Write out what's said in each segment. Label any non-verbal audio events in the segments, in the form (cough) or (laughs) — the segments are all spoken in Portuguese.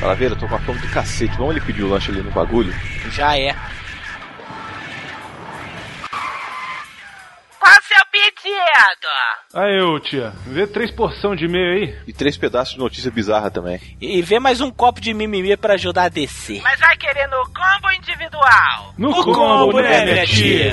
Calaveira, eu tô com a fome do cacete. Vamos ele pedir o lanche ali no bagulho? Já é. Qual o seu pedido? Aí, ô tia, vê três porção de meio aí. E três pedaços de notícia bizarra também. E vê mais um copo de mimimi pra ajudar a descer. Mas vai querer no combo individual? No, No combo, né, minha tia?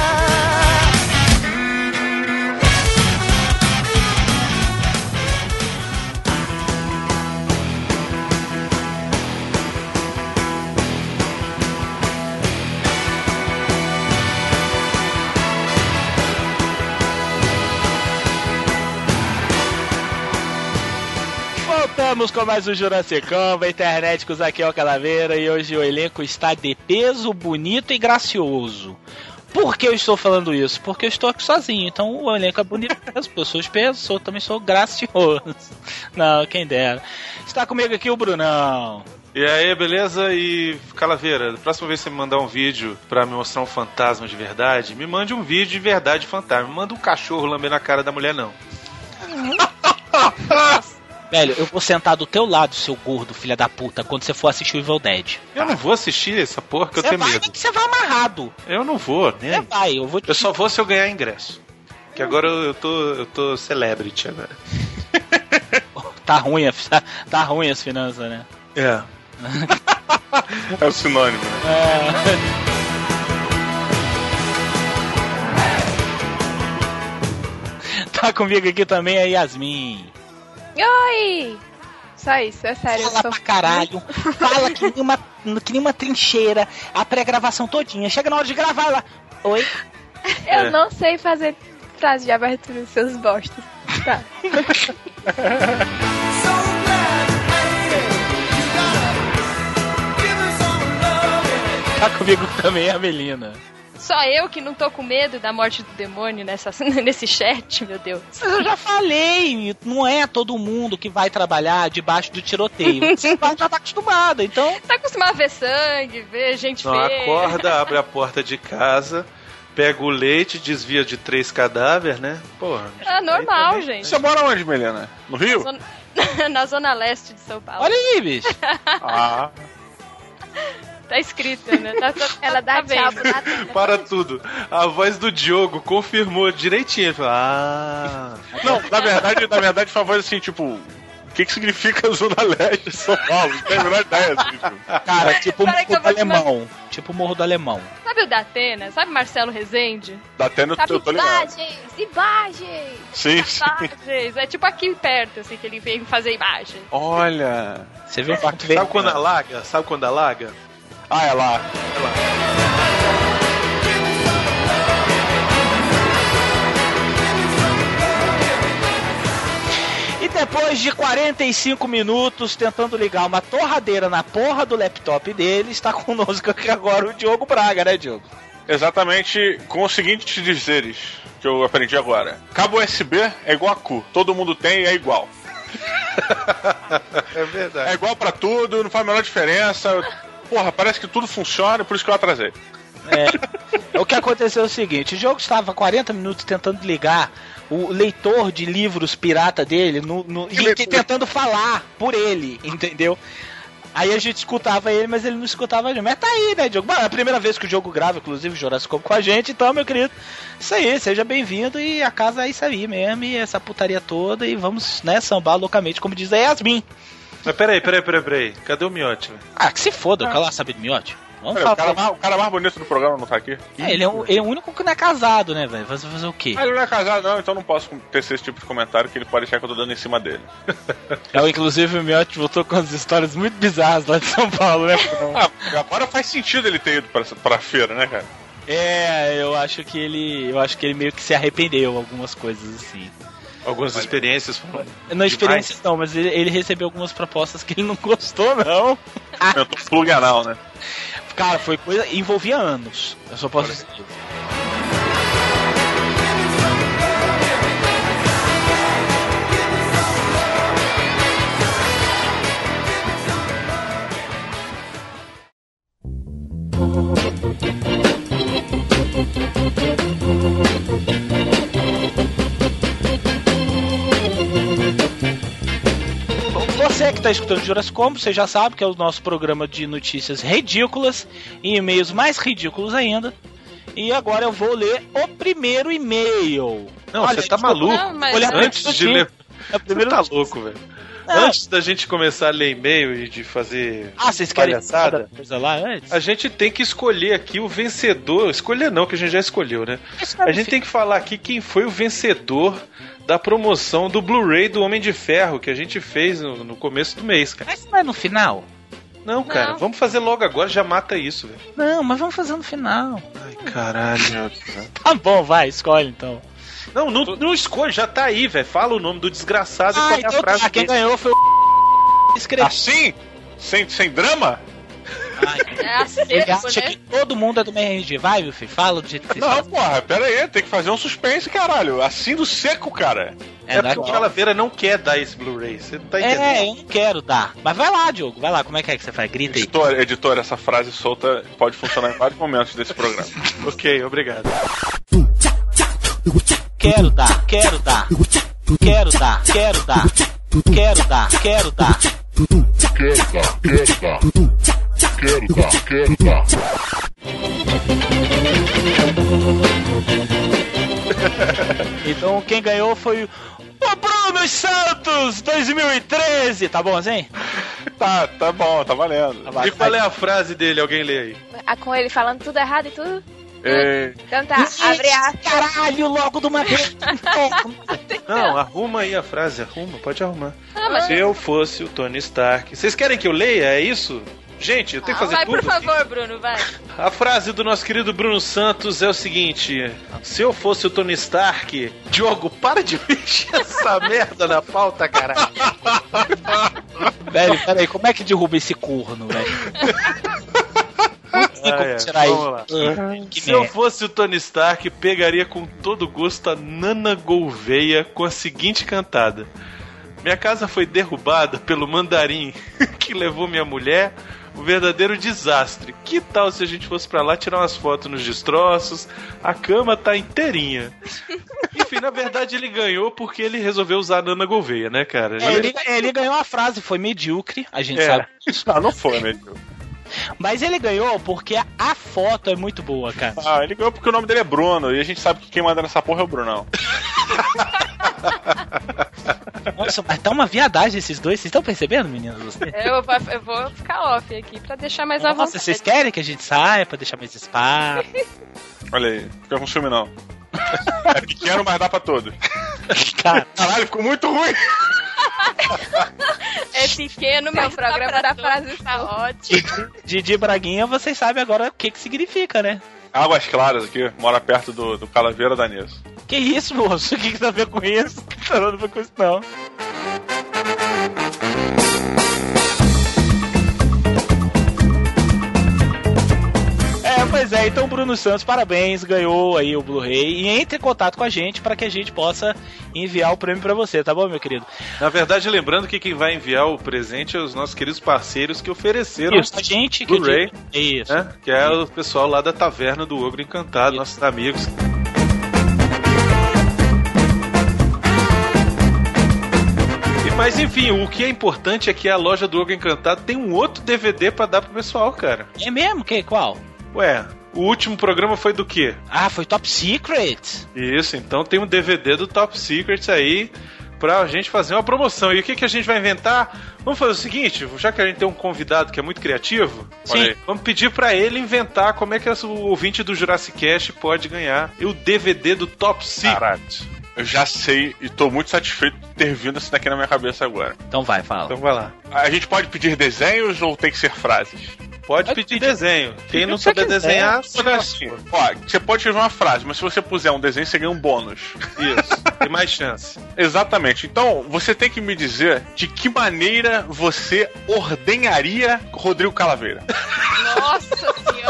Voltamos com mais um Jurassic Combo, internéticos aqui é o Calaveira e hoje o elenco está de peso, bonito e gracioso. Por que eu estou falando isso? Porque eu estou aqui sozinho, então o elenco é bonito (laughs) mesmo, eu sou espeso, sou, também sou gracioso. (laughs) Não, quem dera. Está comigo aqui o Brunão. E aí, beleza? E Calaveira, próxima vez que você me mandar um vídeo pra me mostrar um fantasma de verdade, me mande um vídeo de verdade fantasma. Me manda um cachorro lambendo a cara da mulher, não. (laughs) Velho, eu vou sentar do teu lado, seu gordo, filha da puta, quando você for assistir o Evil Dead. Eu não vou assistir essa porra que eu Você tenho vai, medo. que você vai amarrado. Eu não vou, Você né? vai, eu vou te Eu só vou se eu ganhar ingresso. Que agora eu eu tô, eu tô celebrity agora. (laughs) Tá ruim, a- (laughs) tá, tá ruim as finanças, né? É. (laughs) é o sinônimo, né? Tá comigo aqui também a Yasmin. Oi! Só isso, é sério. Fala sou... pra caralho. Fala que (laughs) nem uma, que nem uma trincheira. A pré-gravação todinha. Chega na hora de gravar ela. Oi? Eu É. não sei fazer frase de abertura, seus bostos. Tá. (laughs) Tá comigo também a Melina. Só eu que não tô com medo da morte do demônio nessa, (laughs) nesse chat, meu Deus. Mas eu já falei, não é todo mundo que vai trabalhar debaixo do tiroteio. (laughs) Você já tá acostumado, então. Tá acostumado a ver sangue, ver gente Não, feia. acorda, (laughs) abre a porta de casa, pega o leite, desvia de três cadáveres, né? Porra. É normal, gente. Você mora onde, Melena? No Rio? Zona- Na zona leste de São Paulo. Olha aí, bicho. Ah, Tá escrito, né? Tá, tá- (laughs) Ela dá tá tchau. Para tudo. A voz do Diogo confirmou direitinho. Ah. não, na verdade, na verdade, foi uma voz assim, tipo, o que que significa Zona Leste de São Paulo? Não tenho a menor ideia, assim, tipo. Cara, tipo o Peraí Morro do vou te Alemão. Tipo o Morro do Alemão. Sabe o da Atena? Sabe Marcelo Rezende? Dá até no Sabe eu tô ligado. Imagens, imagens. Sim, sim. Imagens. É tipo aqui perto, assim, que ele vem fazer imagem. Olha. Você viu o Sabe quando alaga? Sabe quando alaga? Ah, é lá. E depois de 45 minutos tentando ligar uma torradeira na porra do laptop dele, está (laughs) conosco aqui agora o Diogo Braga, né, Diogo? Exatamente com os seguintes dizeres que eu aprendi agora. Cabo USB é igual a cu. Todo mundo tem e é igual. (laughs) É verdade. É igual pra tudo, não faz a menor diferença. Porra, parece que tudo funciona, por isso que eu atrasei. É, o que aconteceu é o seguinte: o jogo estava 40 minutos tentando ligar o leitor de livros pirata dele no, no- e tentando falar por ele, entendeu? Aí a gente escutava ele, mas ele não escutava a gente. Mas tá aí, né, Diogo? É a primeira vez que o jogo grava, inclusive, o Jurassic Combo com a gente, então, meu querido, isso aí, seja bem-vindo e a casa é isso aí mesmo, e essa putaria toda, e vamos, né, sambar loucamente, como diz a Yasmin. Mas peraí, peraí, peraí, peraí. Cadê o miote, velho? Ah, que se foda, o cara sabe do miote. Vamos o, falar. cara mais, o cara mais bonito do programa não tá aqui. É, ele é, o, ele é o único que não é casado, né, velho? Fazer, fazer o quê? Ah, ele não é casado, não, então não posso tecer esse tipo de comentário que ele pode achar que eu tô dando em cima dele. É, inclusive o Miotti voltou com as histórias muito bizarras lá de São Paulo, né? (laughs) Ah, agora faz sentido ele ter ido pra, pra feira, né, cara? É, eu acho que ele. Eu acho que ele meio que se arrependeu algumas coisas assim. Algumas experiências foram. Não experiências não, mas ele, ele recebeu algumas propostas que ele não (laughs) gostou, não. Eu tô plug anal, né? Cara, foi coisa. envolvia anos. Eu só posso dizer. Que está escutando Jurassic Combo, você já sabe que é o nosso programa de notícias ridículas e e-mails mais ridículos ainda. E agora eu vou ler o primeiro e-mail. Não, Olha, você tá maluco? Não, mas- Olha, Antes de ler. É o primeiro Você tá louco, velho. Não. Antes da gente começar a ler e-mail e de fazer Ah, vocês querem palhaçada, coisa lá antes? a gente tem que escolher aqui o vencedor. Escolher não, que a gente já escolheu, né? A gente tem que falar aqui quem foi o vencedor da promoção do Blu-ray do Homem de Ferro que a gente fez no, no começo do mês, cara. Mas não é no final? Não, cara, vamos fazer logo agora, já mata isso, velho. Não, mas vamos fazer no final. Ai, caralho. (laughs) Tá bom, vai, escolhe então. Não, não, não escolhe, já tá aí, velho. Fala o nome do desgraçado e Ah, qual é a então frase tá, quem ganhou foi o escreveu. Assim? Sem, sem drama? É Ele acha né? que todo mundo é do MRG. Vai, meu filho, fala do jeito que você Não, sabe. porra, pera aí, tem que fazer um suspense, caralho. Assim do seco, cara. É, não porque o Calaveira não quer dar esse Blu-ray. Você não tá entendendo. É, eu não quero dar. Mas vai lá, Diogo, vai lá. Como é que é que você faz? Grita aí. Editor, editor, essa frase solta pode funcionar em vários momentos desse programa. (laughs) Ok, obrigado. Quero dar, quero dar. Quero dar, quero dar. Quero dar, quero dar. Então quem ganhou foi o Bruno Santos 2013. Tá bom assim? tá, tá bom, tá valendo. Tá. E qual é a frase dele? Alguém lê aí. Ah, Com ele falando tudo errado e tudo. É, Então tá, abre a. Caralho, logo de uma vez. (laughs) Não, arruma aí a frase, arruma, pode arrumar. Ah, mas- Se eu fosse o Tony Stark. Vocês querem que eu leia? É isso? Gente, eu tenho que Ah, fazer vai, tudo. por favor, Bruno, vai. A frase do nosso querido Bruno Santos é o seguinte: Se eu fosse o Tony Stark, Diogo, para de (laughs) mexer essa merda na pauta, caralho. (laughs) velho, peraí, como é que derruba esse corno, velho? Tem Ah, como é, tirar. Ah, Que Se eu fosse o Tony Stark, pegaria com todo gosto a Nana Gouveia com a seguinte cantada: Minha casa foi derrubada pelo mandarim (laughs) que levou minha mulher. Um verdadeiro desastre. Que tal se a gente fosse pra lá tirar umas fotos nos destroços? A cama tá inteirinha. (laughs) Enfim, na verdade ele ganhou porque ele resolveu usar a Nana Gouveia, né, cara? É, ele, ele ganhou a frase, foi medíocre, a gente É. sabe. não, não foi, mesmo. Mas ele ganhou porque a, foto é muito boa, cara. Ah, ele ganhou porque o nome dele é Bruno e a gente sabe que quem manda nessa porra é o Brunão. (laughs) Nossa, mas tá uma viadagem esses dois, vocês estão percebendo, meninos? Você? Eu, vou- eu vou ficar off aqui pra deixar mais à Nossa, vontade. vocês querem que a gente saia pra deixar mais espaço? (laughs) Olha aí, fica com ciúme não. (laughs) É pequeno, mas dá pra todos. Cara, Caralho, ficou muito ruim. É pequeno, Meu programa da frase tá ótimo. (laughs) Didi Braguinha, vocês sabem agora o que que significa, né? Águas Claras aqui, mora perto do, do Calaveira da Nessa. Que isso, moço? O que que tem a ver com isso? Não tem nada a ver com isso, não. Pois é, então Bruno Santos, parabéns, ganhou aí o Blu-ray e entre em contato com a gente para que a gente possa enviar o prêmio para você, tá bom, meu querido? Na verdade, lembrando que quem vai enviar o presente é os nossos queridos parceiros que ofereceram Isso, a gente que Blu-ray. Isso. né? Que é o pessoal lá da Taverna do Ogro Encantado, nossos amigos. E, Mas enfim, o que é importante é que a loja do Ogro Encantado tem um outro DVD pra dar pro pessoal, cara. É mesmo? Que qual? Ué, o último programa foi do quê? Ah, foi Top Secret. Isso, então tem um DVD do Top Secrets aí pra gente fazer uma promoção. E o que, que a gente vai inventar? Vamos fazer o seguinte, já que a gente tem um convidado que é muito criativo, Sim. vamos pedir pra ele inventar como é que o ouvinte do Jurassic Cast pode ganhar o DVD do Top Secret. Eu já sei e tô muito satisfeito de ter vindo isso daqui na minha cabeça agora. Então vai, fala. Então vai lá. A gente pode pedir desenhos ou tem que ser frases? Pode, Pode pedir, pedir. desenho. Quem não souber desenhar, só assim, ó, você pode escrever uma frase, mas se você puser um desenho, você ganha um bônus. Isso, tem mais chance. Exatamente. Então, você tem que me dizer de que maneira você ordenharia Rodrigo Calaveira. Nossa senhora.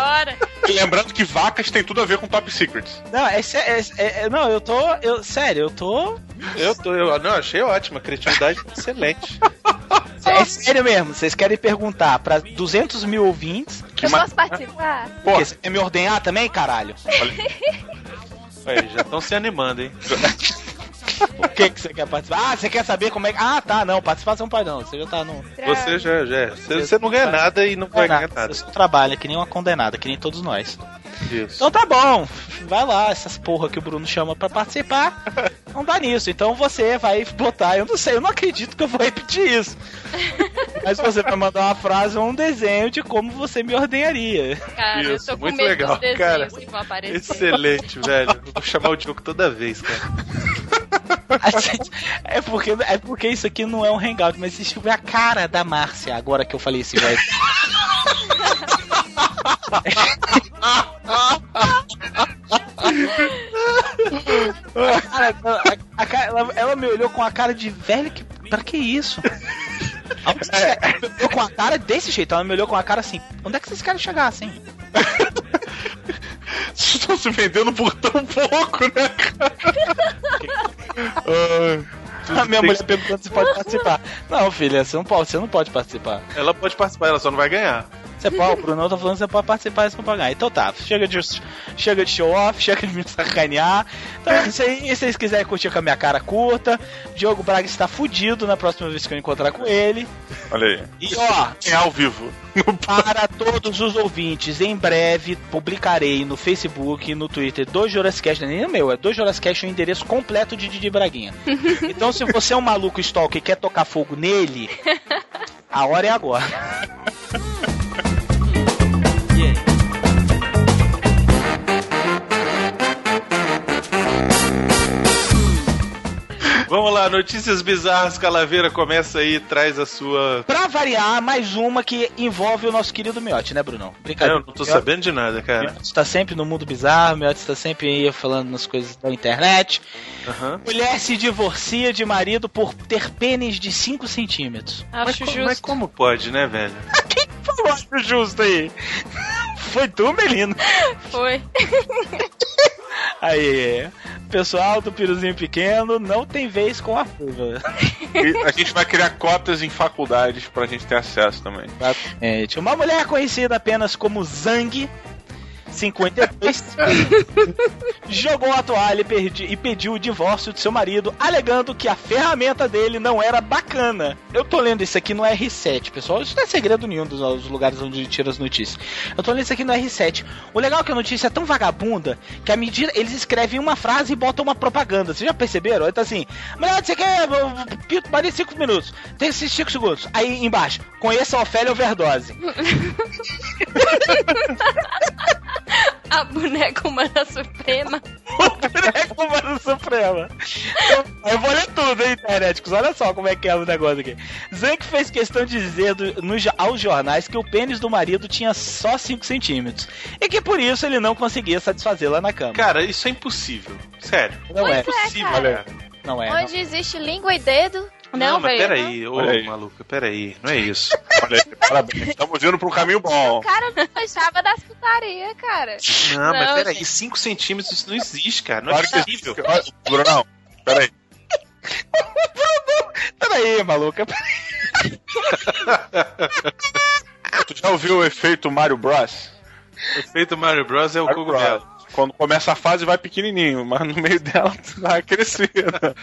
E lembrando que vacas tem tudo a ver com Top Secrets. Não, é, é- é- é- não, eu tô, eu, sério, eu tô, Eu tô, eu, não, achei ótimo, a criatividade é excelente. (laughs) é sério mesmo. Vocês querem perguntar pra 200 mil ouvintes? Eu posso participar? Pô, Porque você quer me ordenhar também, caralho? (laughs) Aí, já estão se animando, hein? (laughs) Por que, que você quer participar? Ah, você quer saber como é que. Ah, tá, não, participação pode não. Você já tá no. Você já, já. Você, você não ganha nada e não vai ganhar nada. Você só trabalha que nem uma condenada, que nem todos nós. Isso. Então tá bom, vai lá, essas porra que o Bruno chama pra participar. (laughs) Não dá nisso. Então você vai botar, eu não sei, eu não acredito que eu vou repetir isso. Mas você vai mandar uma frase ou um desenho de como você me ordenharia. Cara, eu Isso, tô com muito medo legal, cara. que vão aparecer. Excelente, velho. Eu Vou chamar o Diogo toda vez, cara. (laughs) A (laughs) É porque, é porque isso aqui não é um hangout, mas existe a cara da Márcia, agora que eu falei esse voz. Cara, a- a ela, ela me olhou com a cara de velho que. Pra que isso? Me olhou com a cara desse jeito, ela me olhou com a cara assim. Onde é que querem chegar assim? Vocês estão se vendendo por tão pouco, né, cara? (laughs) A minha mulher perguntando se pode participar. Não, filha, você não pode, você não pode participar. Ela pode participar, ela só não vai ganhar. Você pode, o Bruno tá falando que você pode participar e pode ganhar. Então tá, chega de, chega de show off, (laughs) chega de me sacanear. Então é isso aí, se vocês quiserem curtir com a minha cara curta, Diogo Braga está fudido na próxima vez que eu encontrar com ele. Olha aí. E ó, É ao vivo. (laughs) para todos os ouvintes, em breve publicarei no Facebook e no Twitter do Jurassic não é nem o meu, é do Jurassic o endereço completo de Didi Braguinha. (laughs) Então se você é um maluco stalker e quer tocar fogo nele, a hora é agora. Vamos lá, notícias bizarras, Calaveira, começa aí, traz a sua. Pra variar, mais uma que envolve o nosso querido Miotti, né, Brunão? Eu Brincadeira. não tô sabendo de nada, cara. Miotti está sempre no mundo bizarro, Miotti está sempre aí falando nas coisas da internet. Aham. Mulher se divorcia de marido por ter pênis de 5 centímetros. Mas, Acho co- justo. mas como pode, né, velho? (laughs) Quem falou acho justo aí? Foi tu, Melino. Foi. (laughs) Aí, pessoal do Piruzinho Pequeno não tem vez com a ruiva. E a gente vai criar cotas em faculdades pra gente ter acesso também. Exatamente. Uma mulher conhecida apenas como Zang, 52, (laughs) jogou a toalha e, perdi- e pediu o divórcio de seu marido, alegando que a ferramenta dele não era bacana. Eu tô lendo isso aqui no R7, pessoal. Isso não é segredo nenhum dos, dos lugares onde tira as notícias. Eu tô lendo isso aqui no R7. O legal é que a notícia é tão vagabunda que a medida eles escrevem uma frase e botam uma propaganda. Vocês já perceberam? Tá assim: Melhor você quer pito marido 5 minutos. Tem esses 5 segundos. Aí embaixo, conheça a Ofélia Overdose. (laughs) (laughs) A boneca humana suprema. (laughs) boneco humano suprema. Eu, eu vou ler tudo, hein, interneticos. Olha só como é que é o negócio aqui. Zank fez questão de dizer do- no aos jornais que o pênis do marido tinha só 5 centímetros. E que por isso ele não conseguia satisfazê-la na cama. Cara, isso é impossível. Sério. não é. Pois é, Impossível, cara. cara. Não é. não. Onde existe língua e dedo, Não, mas velho, peraí, ô Olha aí. maluca, peraí, não é isso. (laughs) Olha aí, parabéns. Estamos indo pra um caminho bom. o cara não gostava das putarias, cara. Não, mas Não, peraí, gente. 5 centímetros isso não existe, cara. Não Claro é que possível. Olha, Brunão, peraí. Peraí, maluca. (laughs) Tu já ouviu o efeito Mario Bros? O efeito Mario Bros é o Mario cogumelo. Quando começa a fase vai pequenininho, mas no meio dela (laughs) vai crescendo.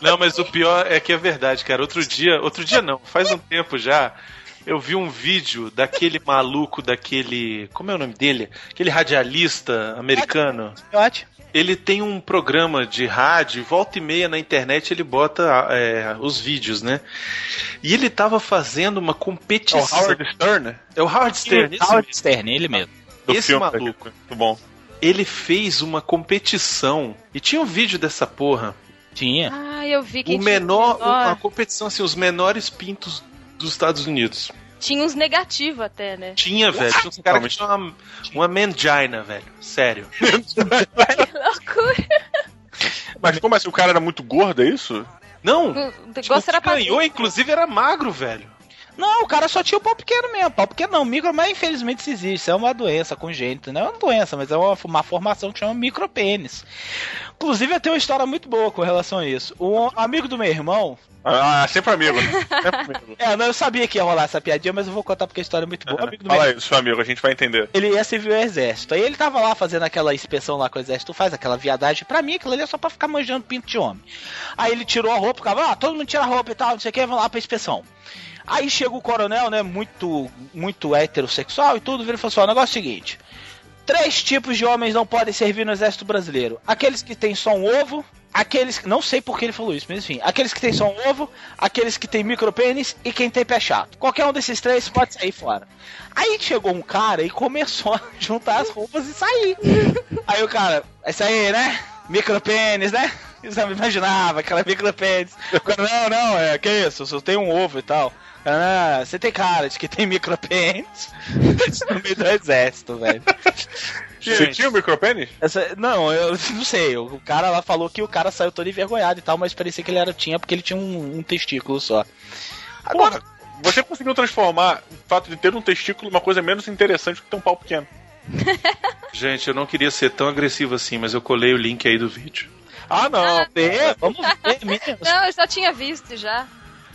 Não, mas o pior é que é verdade, cara. Outro dia, outro dia não, faz um tempo já, eu vi um vídeo daquele maluco, daquele. Como é o nome dele? Aquele radialista americano. Miote. Ele tem um programa de rádio, volta e meia na internet ele bota é, os vídeos, né? E ele tava fazendo uma É o competição. Howard Stern É o Howard Stern, esse, Howard Stern, ele mesmo. Do Esse filme. maluco. Muito bom. ele fez uma competição. E tinha um vídeo dessa porra. Tinha. Ah, eu vi que O menor, tinha, uma competição assim, os menores pintos dos Estados Unidos. tinha uns negativos até, né? Tinha, velho. Tinha uns caras que tinham uma, uma mangina, velho. Sério. (laughs) Que loucura. Mas como assim? O cara era muito gordo, é isso? Não! O Tipo, negócio que era pra ganhou, inclusive, era magro, velho. Não, o cara só tinha o pau pequeno mesmo. Pau pequeno não, micro, mas infelizmente isso existe. Isso é uma doença congênita. Não é uma doença, mas é uma, uma formação que chama micropênis. Inclusive, eu tenho uma história muito boa com relação a isso. Um amigo do meu irmão. Ah, sempre amigo, né? Sempre (laughs) amigo. É, não, eu sabia que ia rolar essa piadinha, mas eu vou contar porque a história é muito boa. Um amigo do meu Fala aí, seu amigo, a gente vai entender. ele ia servir o exército. Aí ele tava lá fazendo aquela inspeção lá com o exército, faz aquela viadagem. Pra mim, aquilo ali é só pra ficar manjando pinto de homem. Aí ele tirou a roupa, ficava, ah, todo mundo tira a roupa e tal, não sei o que, vamos lá pra inspeção. Aí chega o coronel, né, muito, muito heterossexual e tudo, vira e fala assim, ó, o negócio é o seguinte. Três tipos de homens não podem servir no exército brasileiro. Aqueles que têm só um ovo, aqueles que. Não sei por que ele falou isso, mas enfim. Aqueles que têm só um ovo, aqueles que têm micropênis e quem tem pé chato. Qualquer um desses três pode sair fora. Aí chegou um cara e começou (laughs) a juntar as roupas e sair. Aí o cara, é isso aí, né? Micropênis, né? (laughs) Eu me imaginava, aquela micropênis. Não, não, é que isso, eu só tenho um ovo e tal. Ah, você tem cara de que tem micropênis no meio do exército, velho. Você tinha o micropênis? Essa- não, eu não sei. O cara lá falou que o cara saiu todo envergonhado e tal, mas parecia que ele era tinha porque ele tinha um, um testículo só. Agora, Porra, você conseguiu transformar o fato de ter um testículo numa coisa menos interessante do que ter um pau pequeno. (laughs) Gente, eu não queria ser tão agressivo assim, mas eu colei o link aí do vídeo. ah, não, vê, vamos ver. (laughs) Não, eu já tinha visto já.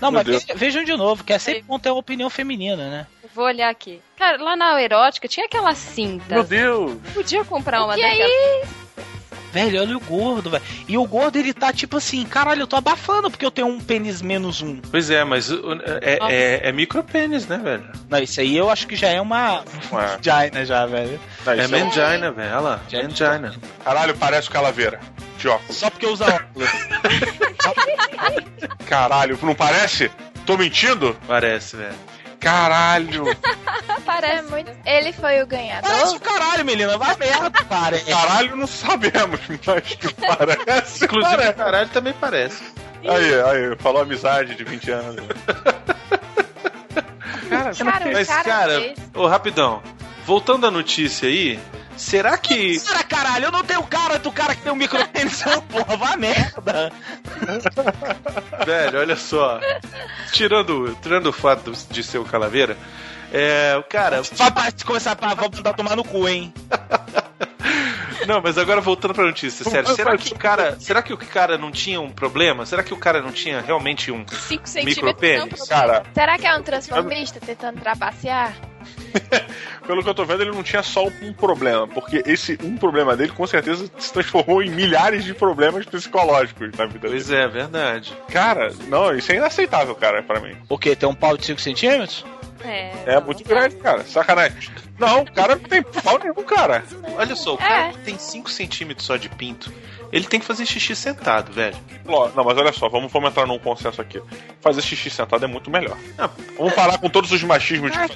Não, Meu mas Deus. vejam de novo, que é sempre bom ter uma opinião feminina, né? Eu Vou olhar aqui. Cara, lá na erótica tinha aquela cinta. Meu Deus! Podia comprar uma que daquela. aí? Velho, olha o gordo, velho. E o gordo, ele tá tipo assim, caralho, eu tô abafando porque eu tenho um pênis menos um. Pois é, mas uh, é, é, é micropênis, né, velho? Não, isso aí eu acho que já é uma Ué, vagina (laughs) já, velho. não, É isso é mangina, velho. Olha lá, mangina. Caralho, parece o calaveira. De óculos. Só porque usa óculos. (laughs) Caralho, não parece? Tô mentindo? Parece, velho. Caralho! (laughs) É muito... Ele foi o Parece ganhador? o caralho, menina. Vai merda, cara. Caralho, não sabemos, mas que parece. Inclusive, parece. caralho também parece. Aí, aí, falou amizade de 20 anos. Cara, o Mas, cara cara, ô, rapidão. Voltando à notícia aí, será que. Cara, caralho, eu não tenho cara do cara que tem um micropênis, não, porra, vai merda. Velho, olha só. Tirando, tirando o fato de ser o Calaveira, é. o Cara. Vai pra- começar pra vamos tomar no cu, hein? Não, mas agora voltando pra notícia, sério. Será que o cara. Será que o cara não tinha um problema? Será que o cara não tinha realmente um 5 centímetros Cara, Será que é um transformista tentando trapacear? (laughs) pelo que eu tô vendo, ele não tinha só um problema, porque esse um problema dele com certeza se transformou em milhares de problemas psicológicos na vida dele. Pois é, verdade. Cara, não, isso é inaceitável, cara, pra mim. O quê? Tem um pau de 5 centímetros? É, É muito grande, cara. Sacanagem. Não, o cara não tem pau nenhum, cara. Olha só, o cara que tem 5 centímetros só de pinto, ele tem que fazer xixi sentado, velho. Não, mas olha só, vamos, vamos entrar num consenso aqui. Fazer xixi sentado é muito melhor. Ah, Vamos parar com todos os machismos de é,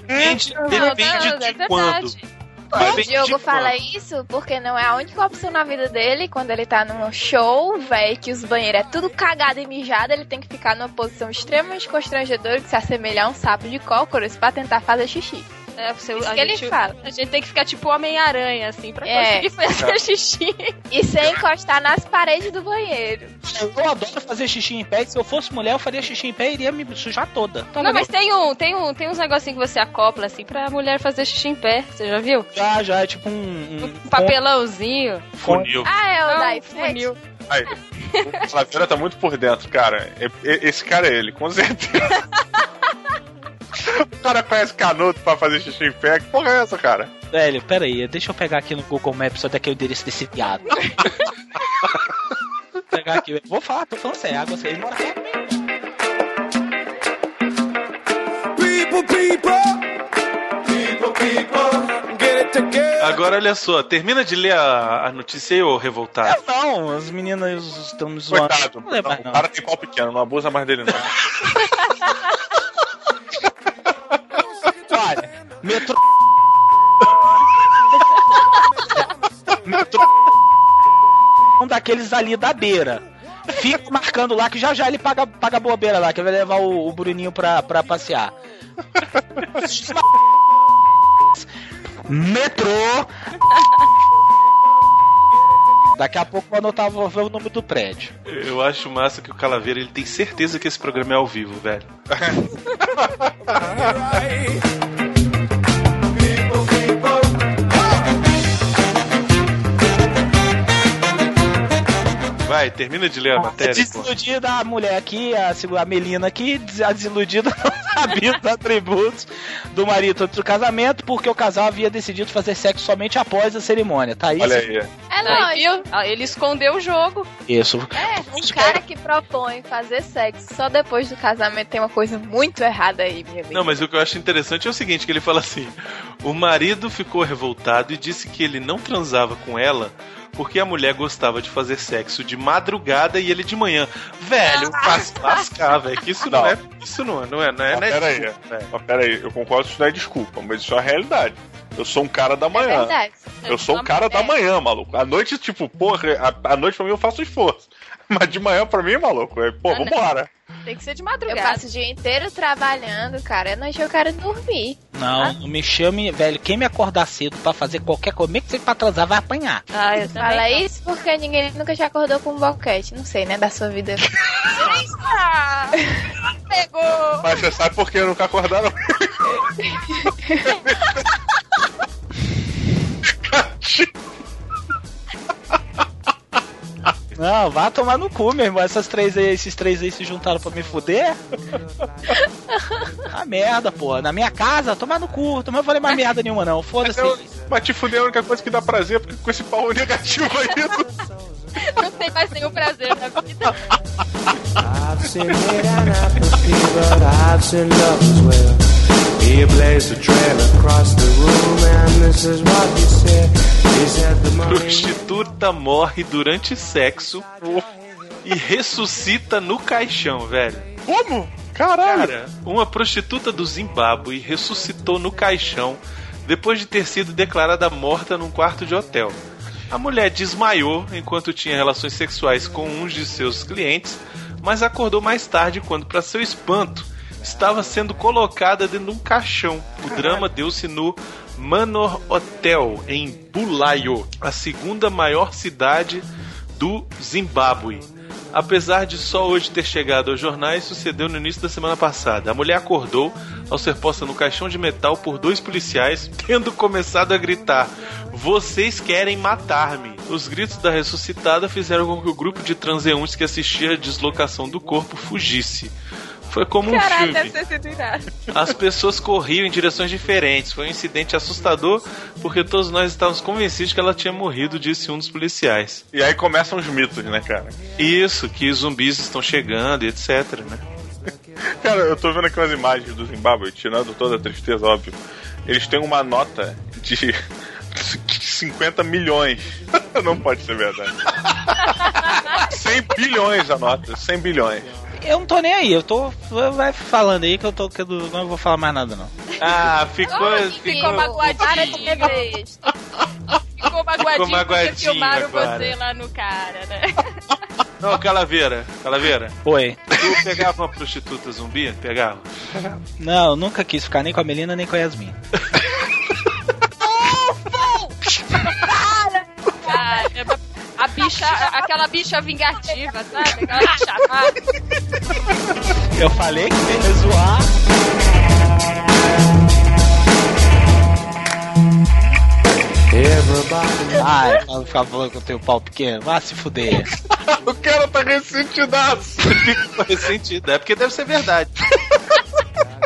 Depende, depende não, é de quando. O Depende Diogo fala quando. isso porque não é a única opção na vida dele. Quando ele tá num show, velho, que os banheiros é tudo cagado e mijado, ele tem que ficar numa posição extremamente constrangedora que se assemelhar a um sapo de cócoras pra tentar fazer xixi. É, você, Isso a, que ele gente, fala. a gente tem que ficar tipo Homem-Aranha, assim, pra É. conseguir (laughs) fazer xixi. E sem encostar nas paredes do banheiro. Eu adoro fazer xixi em pé. Se eu fosse mulher, eu faria xixi em pé e iria me sujar toda. Tá Não, mas tem um, tem um, tem uns negocinhos que você acopla assim pra mulher fazer xixi em pé. Você já viu? Já, já, é tipo um. Um papelãozinho. Funil. Ah, é o Não, da um funil. Aí, o Slaveira tá muito por dentro, cara. Esse cara é ele, com certeza. (laughs) O cara conhece canudo pra fazer xixi em pé. Que porra é essa, cara? Velho, pera aí, deixa eu pegar aqui no Google Maps só daqui o endereço desse viado. Vou (laughs) pegar aqui. Vou falar, tô falando sério. Água, você mora aqui. Agora olha só, termina de ler a, a notícia aí, ô revoltado. É, não, as meninas estão me zoando. Coitado. Não lembro mais, o não. cara tem pau pequeno, não abusa mais dele, não. (laughs) Olha, metrô. metrô. Um daqueles ali da beira. Fica marcando lá que já já ele paga, paga a bobeira lá, que vai levar o, o Bruninho pra, pra passear. Metrô. Daqui a pouco eu vou anotar vou ver o nome do prédio. Eu acho massa que o Calaveira ele tem certeza que esse programa é ao vivo, velho. (laughs) (laughs) vai, termina de ler a A matéria. pô. desiludida a mulher aqui, a, a Melina aqui, a desiludida (laughs) não sabia os atributos do marido antes do casamento, porque o casal havia decidido fazer sexo somente após a cerimônia, tá isso? Olha aí. É viu? Ah, Ele escondeu o jogo. Isso. É, um cara que propõe fazer sexo só depois do casamento tem uma coisa muito errada aí, minha amiga. Não, mas o que eu acho interessante é o seguinte, que ele fala assim: o marido ficou revoltado e disse que ele não transava com ela porque a mulher gostava de fazer sexo de madrugada e ele de manhã. Velho, faz lascar, velho. Que isso não, Não. é. Isso não é, não é, não é, não é pera aí. desculpa, eu concordo que isso não é desculpa, mas isso é a realidade. Eu sou um cara da É manhã. verdade. eu sou um cara da É. manhã, maluco. À noite, tipo, porra, a, à noite pra mim eu faço esforço. (laughs) Mas de manhã pra mim, maluco, é, pô, Ah, não. Tem que ser de Eu madrugada. passo o dia inteiro trabalhando, cara. À noite eu quero dormir. Não, não me chame, velho. Quem me acordar cedo pra fazer qualquer coisa, mesmo que seja pra transar, vai apanhar. Ah, eu. Fala isso porque ninguém nunca já acordou com um boquete. Não sei, né? Da sua vida. (laughs) Ah, pegou. Mas você sabe por que nunca acordaram? (laughs) (laughs) Não, vá tomar no cu, meu irmão. Essas três aí, esses três aí se juntaram pra me fuder. Ah, merda, pô. Na minha casa, tomar no cu. Eu não falei mais merda nenhuma, não. Foda-se. mas te fuder é a única coisa que dá prazer, porque com esse pau negativo aí. Não tem mais nenhum prazer na vida. I've seen it and apathy, but I've seen love as well. He blazed a trail across the room, and this is what he said. Prostituta (laughs) morre durante sexo e ressuscita no caixão, velho. Como? Caralho. Cara, uma prostituta do Zimbábue ressuscitou no caixão depois de ter sido declarada morta num quarto de hotel. A mulher desmaiou enquanto tinha relações sexuais com um de seus clientes, mas acordou mais tarde quando, para seu espanto, estava sendo colocada dentro de um caixão. O drama deu-se no Manor Hotel, em Bulaio, a segunda maior cidade do Zimbábue. Apesar de só hoje ter chegado aos jornais, sucedeu no início da semana passada. A mulher acordou ao ser posta no caixão de metal por dois policiais, (laughs) tendo começado a gritar: Vocês querem matar-me! Os gritos da ressuscitada fizeram com que o grupo de transeuntes que assistia a deslocação do corpo fugisse. Foi como um Caralho, filme. deve ter sido irado. As pessoas corriam em direções diferentes. Foi um incidente assustador porque todos nós estávamos convencidos que ela tinha morrido, disse um dos policiais. E aí começam os mitos, né, cara? Isso, que zumbis estão chegando e etc, né? (laughs) Cara, eu tô vendo aqui umas imagens do Zimbábue, tirando toda a tristeza, óbvio. Eles têm uma nota de (laughs) 50 milhões. (laughs) Não pode ser verdade. 100 bilhões a nota, 100 bilhões. Eu não tô nem aí, eu tô. Vai falando aí que eu tô. Que eu não vou falar mais nada, não. Ah, ficou. Ficou ficou... magoadinho. Ficou magoadinho porque magoadinho filmaram agora. você lá no cara, né? Não, Calaveira, Calaveira. Oi. Tu pegava uma prostituta zumbi? Pegava. Não, eu nunca quis ficar nem com a Melina nem com a Yasmin. (laughs) Cara, a bicha, aquela bicha vingativa, sabe? Aquela bicha má. Eu falei que ia zoar. Everybody Ai, ela ficava falando que eu tenho pau pequeno. Vá se fuder. (laughs) O cara tá ressentidaço. (laughs) Ressentido. É porque deve ser verdade. (laughs)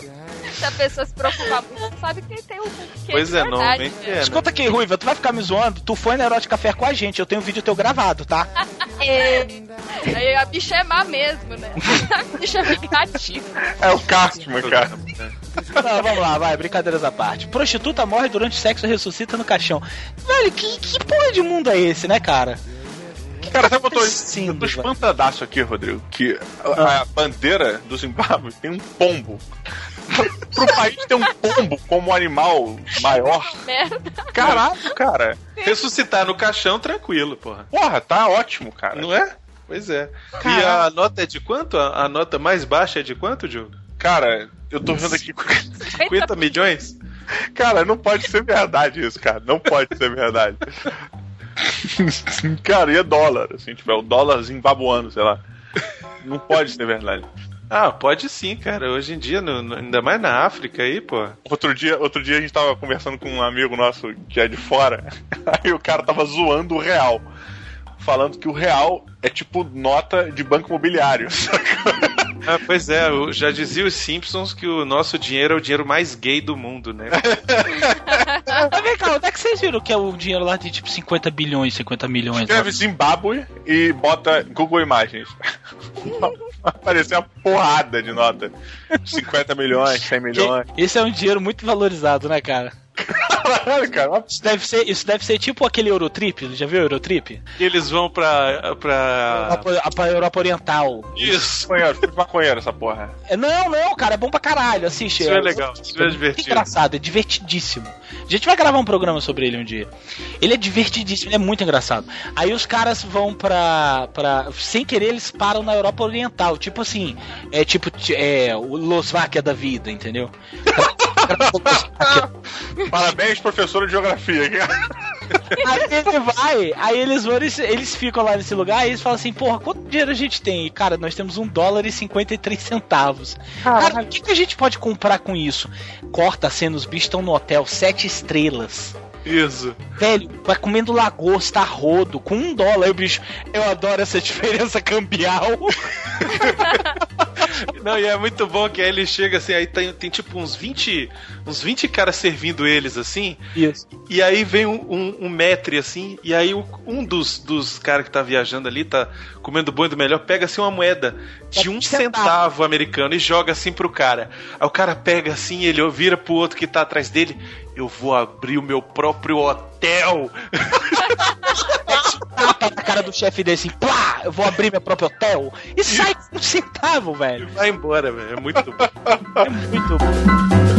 Se a pessoa se preocupar muito, sabe que tem um que Pois é, verdade, normalmente né? é. né? Escuta aqui, Ruiva, tu vai ficar me zoando? Tu foi na Erótica Café com a gente, eu tenho um vídeo teu gravado, tá? (laughs) Aí a bicha é má mesmo, né? A bicha é vingativa. É o Cartman, cara. Não, vamos lá, vai, brincadeiras à parte. Prostituta morre durante sexo e ressuscita no caixão. Velho, que, que porra de mundo é esse, né, cara? Cara, sabe que eu tô, Sim, eu tô espantadaço aqui, Rodrigo? Que a, a bandeira do Zimbábue tem um pombo. Pro país ter um pombo como animal maior. (laughs) Merda. Caralho, cara. Ressuscitar no caixão, tranquilo, porra. Porra, tá ótimo, cara. Não é? Pois é. E a nota é de quanto? A, a nota mais baixa é de quanto, Diogo? Cara, eu tô vendo aqui. 50 milhões? Cara, não pode ser verdade isso, cara. Não pode ser verdade. cara, e é dólar, assim, tipo, é o dólar zimbabuano, sei lá. Não pode ser verdade. Ah, pode sim, cara. Hoje em dia, no- no- ainda mais na África aí, pô. Outro dia, outro dia a gente tava conversando com um amigo nosso que é de fora, (laughs) aí o cara tava zoando o real. falando que o real é tipo nota de banco imobiliário. (laughs) Ah, pois é, eu já dizia os Simpsons que o nosso dinheiro é o dinheiro mais gay do mundo, né? (laughs) Mas vem cá, onde é que vocês viram que é o dinheiro lá de tipo 50 bilhões, 50 milhões? Escreve Zimbábue e bota Google Imagens. (laughs) Vai aparecer uma porrada de nota. 50 milhões, 100 milhões. Esse é um dinheiro muito valorizado, né, cara? Caralho, cara. Isso deve ser, isso deve ser tipo aquele Eurotrip, já viu o Eurotrip? E eles vão pra. pra... Pra, pra Europa Oriental. Isso! Maconheiro, maconheiro essa porra. É, Não, não, cara, é bom pra caralho, assiste. Isso é legal, isso é muito divertido. engraçado, é divertidíssimo. A gente vai gravar um programa sobre ele um dia. Ele é divertidíssimo, ele é muito engraçado. Aí os caras vão pra. pra sem querer, eles param na Europa Oriental. Tipo assim, é tipo é, o Losváquia da vida, entendeu? (laughs) (laughs) Parabéns, professora de geografia. (laughs) Aí ele vai, aí eles vão, eles, eles ficam lá nesse lugar e eles falam assim, porra, quanto dinheiro a gente tem? E, cara, nós temos um dólar e 53 centavos. Cara, o que, que a gente pode comprar com isso? Corta a cena, os bichos estão no hotel, sete estrelas. Isso. Velho, vai comendo lagosta rodo, com um dólar. Aí o bicho, eu adoro essa diferença cambial. (laughs) Não, e é muito bom que aí ele chega assim, aí tem, tem tipo uns 20, uns 20 caras servindo eles assim. Isso. E aí vem um, um, um metre assim, e aí um dos, dos caras que tá viajando ali, tá comendo bom e do melhor, pega assim uma moeda de um centavo americano e joga assim pro cara. Aí o cara pega assim, ele vira pro outro que tá atrás dele, eu vou abrir o meu próprio hotel. (laughs) Tapa na cara do chefe dele assim, plá, eu vou abrir meu próprio hotel. E sai com um centavo, velho. Vai embora, velho. É muito bom. É muito bom.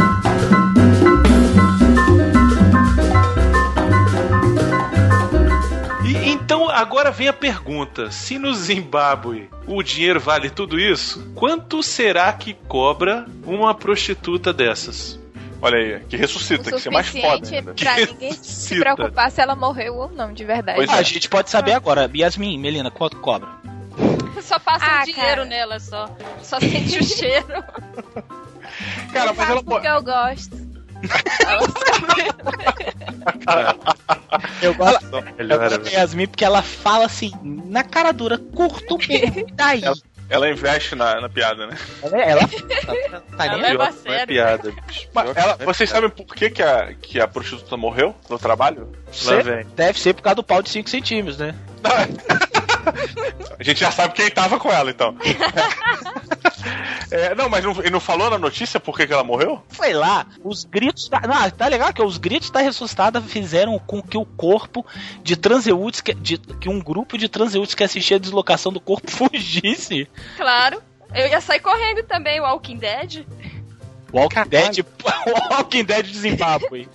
E então agora vem a pergunta: se no Zimbábue o dinheiro vale tudo isso, quanto será que cobra uma prostituta dessas? Olha aí, que ressuscita, que ser mais foda ainda. pra (laughs) ninguém se Cita. preocupar se ela morreu ou não, de verdade. Pois Ah, é. a gente pode saber agora. Yasmin, Melina, quanto cobra? (laughs) Só passa Ah, um dinheiro cara. nela só. Só sente o (laughs) cheiro. Cara, eu mas ela porque eu gosto. Eu gosto Melhor, da Yasmin porque ela fala assim, na cara dura, curto mesmo, e daí? Ela- Ela investe na, na piada, né? Ela, ela (laughs) tá, tá (laughs) Ela Não é sério. piada. Mas ela- vocês sabem por que, que, a, que a prostituta morreu no trabalho? Vem. Deve ser por causa do pau de 5 centímetros, né? (laughs) A gente já sabe quem tava com ela, então. É, não, mas não, ele não falou na notícia por que, que ela morreu? Foi lá, os gritos. Da, não, tá legal que os gritos da ressuscitada fizeram com que o corpo de transeúntes, que, de, que um grupo de transeúntes que assistia a deslocação do corpo (laughs) fugisse. Claro. Eu ia sair correndo também, o Walking Dead. Walking Dead, (laughs) Walking Dead de Zimbábue.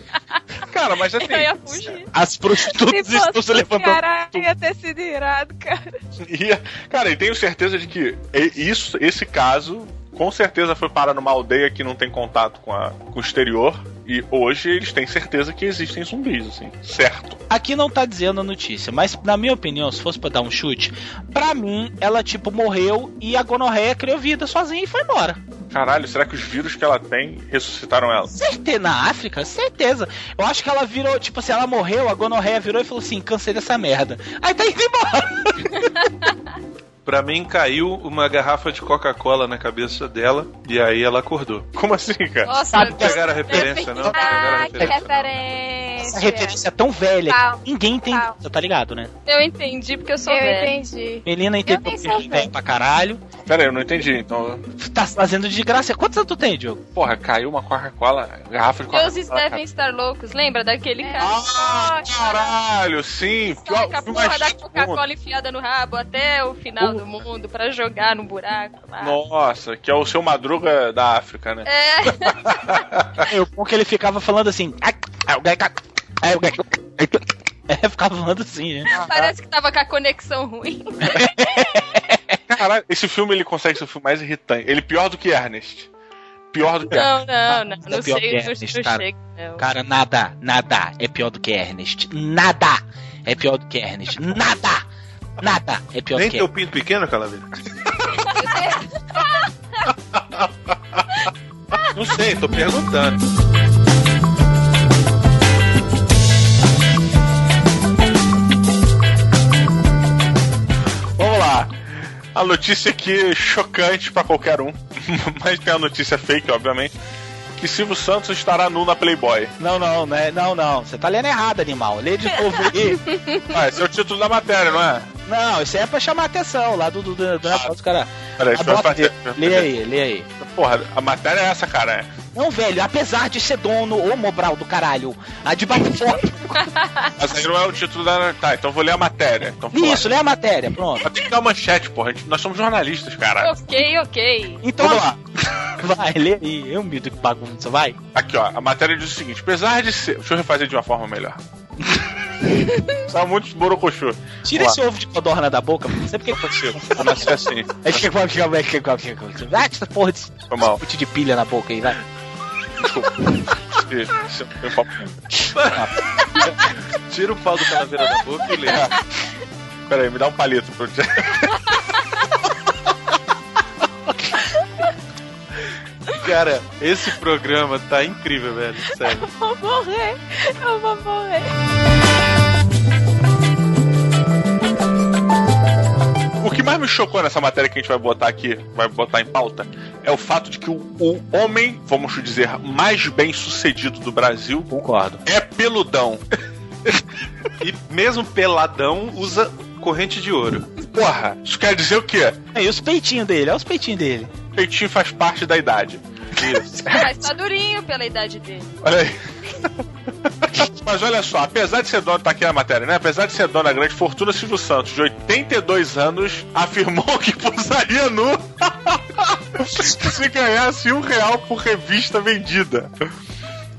Cara, mas (laughs) assim. Eu ia fugir. As prostitutas estão se levantando. Caralho, ia ter sido irado, cara. ia- cara, e tenho certeza de que e- isso, esse caso com certeza foi parar numa aldeia que não tem contato com, a- com o exterior. E hoje eles têm certeza que existem zumbis, assim. Certo. Aqui não tá dizendo a notícia, mas na minha opinião, se fosse pra dar um chute, pra mim, ela tipo morreu e a gonorreia criou vida sozinha e foi embora. Caralho, será que os vírus que ela tem ressuscitaram ela? Certeza, na África, certeza. Eu acho que ela virou, tipo assim, ela morreu, a gonorreia virou e falou assim: cansei dessa merda. Aí tá indo embora. (laughs) Pra mim caiu uma garrafa de Coca-Cola na cabeça dela e aí ela acordou. (laughs) Como assim, cara? Nossa, Sabe, Pegaram a referência, não? Pegaram a Ah, que referência. referência. Essa referência é tão velha Pau. que ninguém entende, você tá ligado, né? eu entendi porque eu sou Eu velha. entendi. Melina entendeu nem que sou a gente velho pra caralho. Pera aí, eu não entendi. Então, Tá fazendo de graça. Quantos anos tu tem, Diogo? porra, caiu uma Coca-Cola, garrafa de Deuses Coca-Cola. devem estar loucos. Lembra daquele cara? Ah, caralho, sim. Com a porra da. Coca-Cola enfiada no rabo até o final do mundo pra jogar no buraco. lá. Nossa, que é o seu Madruga da África, né? É, É, o bom que ele ficava falando assim. "Ai, ai, o gai- ai, o gai- É, ficava falando assim, né? (laughs) parece que tava com a conexão ruim. (laughs) Caralho, esse filme ele consegue ser o filme mais irritante. Ele pior do que Ernest. Pior do que Ernest. Não, não, não. Não É pior sei, que não, Ernest, não cara. chega, não. Cara, nada, nada é pior do que Ernest. Nada é pior do que Ernest. Nada! Nada é pior Nem que teu pinto pequeno, Calaveira? (laughs) Não sei, tô perguntando. A notícia aqui chocante pra qualquer um, (laughs) mas tem a notícia fake, obviamente, que Silvio Santos estará nu na Playboy. Não, não, não, é- não, não. Você tá lendo errado, animal. Lê de novo aí. (laughs) (laughs) Ah, esse é o título da matéria, não é? Não, isso aí é pra chamar a atenção lá do, do, do, do negócio, cara. Peraí, deixa eu Bota fazer. aí. Lê aí, lê aí. Porra, a matéria é essa, cara. é. Não, velho, apesar de ser dono, ô Mobral do caralho, a de bate (laughs) foto. Mas aí não é o título da. Tá, então vou ler a matéria. Então, Isso, lê a matéria, pronto. Mas tem que dar manchete, porra. a gente- Nós somos jornalistas, cara. Ok, ok. Então, Vamos lá. (laughs) vai, lê aí. Eu me que bagunça, vai. Aqui, ó. A matéria diz o seguinte: apesar de ser. Deixa eu refazer de uma forma melhor. (laughs) Tá muito borocochô. Tira Vamos esse ovo de codorna da boca, não sei porque que lá. Vou nascer assim. Aí fica com a fica com a fica com a fica com a Vai, essa porra de Foi mal. chute de pilha na boca aí, vai. É (laughs) Tira o pau do calaveira da boca e lê. Pera aí, me dá um palito pro (laughs) Cara, esse programa tá incrível, velho. Sério. vou morrer. Eu vou morrer. O que mais me chocou nessa matéria que a gente vai botar aqui, vai botar em pauta, é o fato de que o, o homem, vamos dizer, mais bem sucedido do Brasil Concordo. é peludão. E mesmo peladão usa corrente de ouro. Porra, isso quer dizer o quê? E os peitinhos dele, olha os peitinhos dele. Peitinho faz parte da idade. Isso. (laughs) Mas tá durinho pela idade dele. Olha aí. (laughs) Mas olha só, apesar de ser dono, tá aqui na matéria, né? Apesar de ser dono da grande fortuna, Silvio Santos, de 82 anos, afirmou que posaria nu (laughs) se ganhasse um real por revista vendida.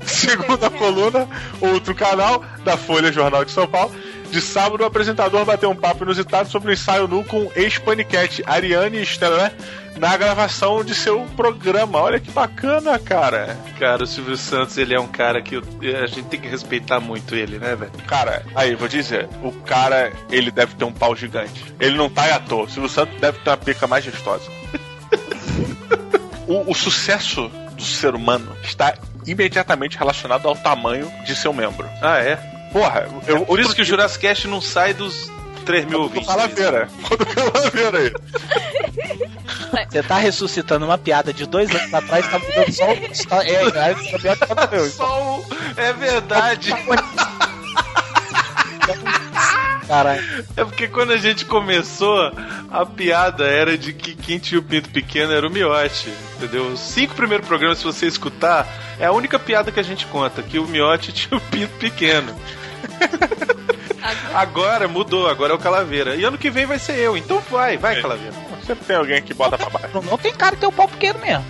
Segundo a coluna, outro canal da Folha Jornal de São Paulo, de sábado o apresentador bateu um papo inusitado sobre o ensaio nu com ex-paniquete Ariane Stellar na gravação de seu programa. Olha que bacana, cara. Cara, o Silvio Santos, ele é um cara que a gente tem que respeitar muito ele, né, velho? Cara, aí, vou dizer, o cara, ele deve ter um pau gigante. Ele não tá à toa. O Silvio Santos deve ter uma pica mais gostosa. (laughs) o, o sucesso do ser humano está imediatamente relacionado ao tamanho de seu membro. Ah, é? Porra, eu, Por isso que o Jurassic Cast não sai dos 3 mil ouvintes. Calaveira. Do Calaveira aí. (laughs) Você tá ressuscitando uma piada de dois anos atrás, tá mudando só o. só- É, (laughs) é, é pior que quando eu. Só o- É verdade. (laughs) Caralho. É porque quando a gente começou, a piada era de que quem tinha o pinto pequeno era o Miote, entendeu? Os cinco primeiros programas, se você escutar, é a única piada que a gente conta, que o Miote tinha o pinto pequeno. (laughs) Agora mudou, agora é o Calaveira. E ano que vem vai ser eu, então vai, vai, Calaveira. Sempre tem alguém que bota pra baixo. Não, tem cara que tem o pau pequeno mesmo.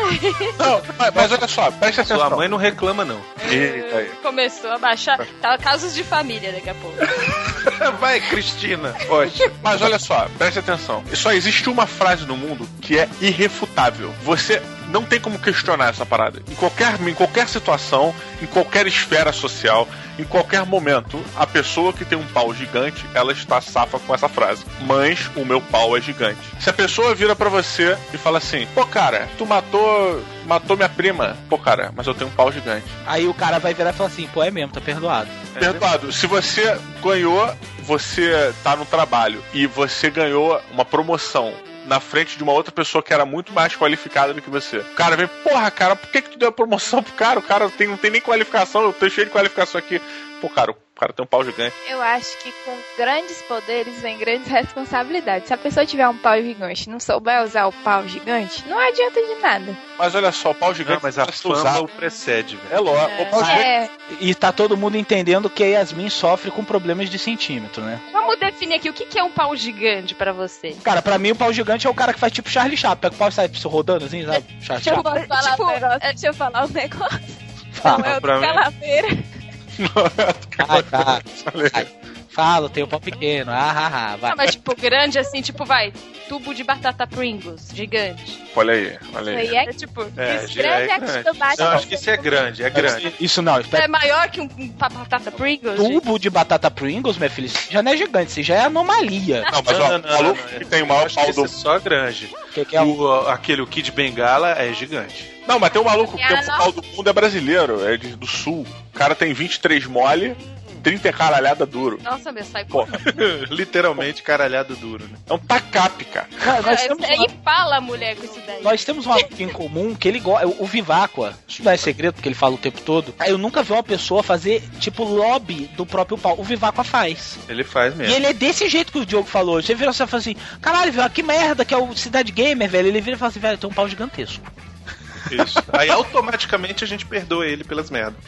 (laughs) Não, mas, olha só, presta atenção. Sua mãe não reclama, não. Eita aí. Começou a baixar. Tá casos de família daqui a pouco. (laughs) Vai, Cristina. Ótimo. Mas olha só, preste atenção. Só existe uma frase no mundo que é irrefutável. Você não tem como questionar essa parada. Em qualquer, em qualquer situação, em qualquer esfera social, em qualquer momento, a pessoa que tem um pau gigante, ela está safa com essa frase. Mas o meu pau é gigante. Se a pessoa vira pra você e fala assim: "Pô, cara, tu matou, matou minha prima". Pô, cara, mas eu tenho um pau gigante. Aí o cara vai virar e falar assim, pô, é mesmo, tá perdoado. Perdoado, se você ganhou, você tá no trabalho e você ganhou uma promoção na frente de uma outra pessoa que era muito mais qualificada do que você. O cara vem, porra, cara, por que, que tu deu a promoção pro cara? O cara tem, não tem nem qualificação, eu tô cheio de qualificação aqui. Pô, cara, cara tem um pau gigante. Eu acho que com grandes poderes vem grandes responsabilidades. Se a pessoa tiver um pau gigante e não souber usar o pau gigante, não adianta de nada. Mas olha só, o pau gigante Não, mas a fama usado. o precede, velho. É lógico. O pau gigante É, E tá todo mundo entendendo que a Yasmin sofre com problemas de centímetro, né? Vamos definir aqui o que é um pau gigante pra você. Cara, pra mim o pau gigante é o cara que faz tipo Charlie Chaplin. Pega o pau e sai rodando assim, sabe? Charlie deixa eu Chaplin. falar Tipo, um negócio. Deixa eu falar um negócio. Fala, Não é o pra do mim. calaveira. Vai, vai. Fala, tem o pau pequeno. Ah, ah, ah, vai. Não, mas tipo, grande assim, tipo, vai, tubo de batata Pringles, gigante. Olha aí, olha Isso aí. aí é É tipo, É, Isso grande é é que grande. Não, acho que isso é grande, é grande. Isso não, espera. é maior que um, um batata Pringles? gente? Tubo de batata Pringles, minha filha, isso já não é gigante, isso já é anomalia. Não, mas ó, o maluco que tem o maior pau que do. é só grande. Que, que é o... O, aquele o Kid Bengala é gigante. Não, mas tem um maluco que tem o pau do mundo é brasileiro, é de- do sul. O cara tem 23 mole 30 é caralhada duro. Nossa, meu, sai Pô, (laughs) Literalmente caralhado duro, né? é um tacape, cara. Nós, É, temos é uma, impala a mulher com isso daí. nós temos uma amiga em comum que ele gosta. O Viváqua, isso não é segredo, porque ele fala o tempo todo. Eu nunca vi uma pessoa fazer, tipo, lobby do próprio pau. O Viváqua faz. Ele faz E mesmo. ele é desse jeito que o Diogo falou. Você vira e fala assim: caralho, velho, que merda que é o Cidade Gamer, velho. Ele vira e fala assim: velho, tem um pau gigantesco. Isso. Aí automaticamente a gente perdoa ele pelas merdas.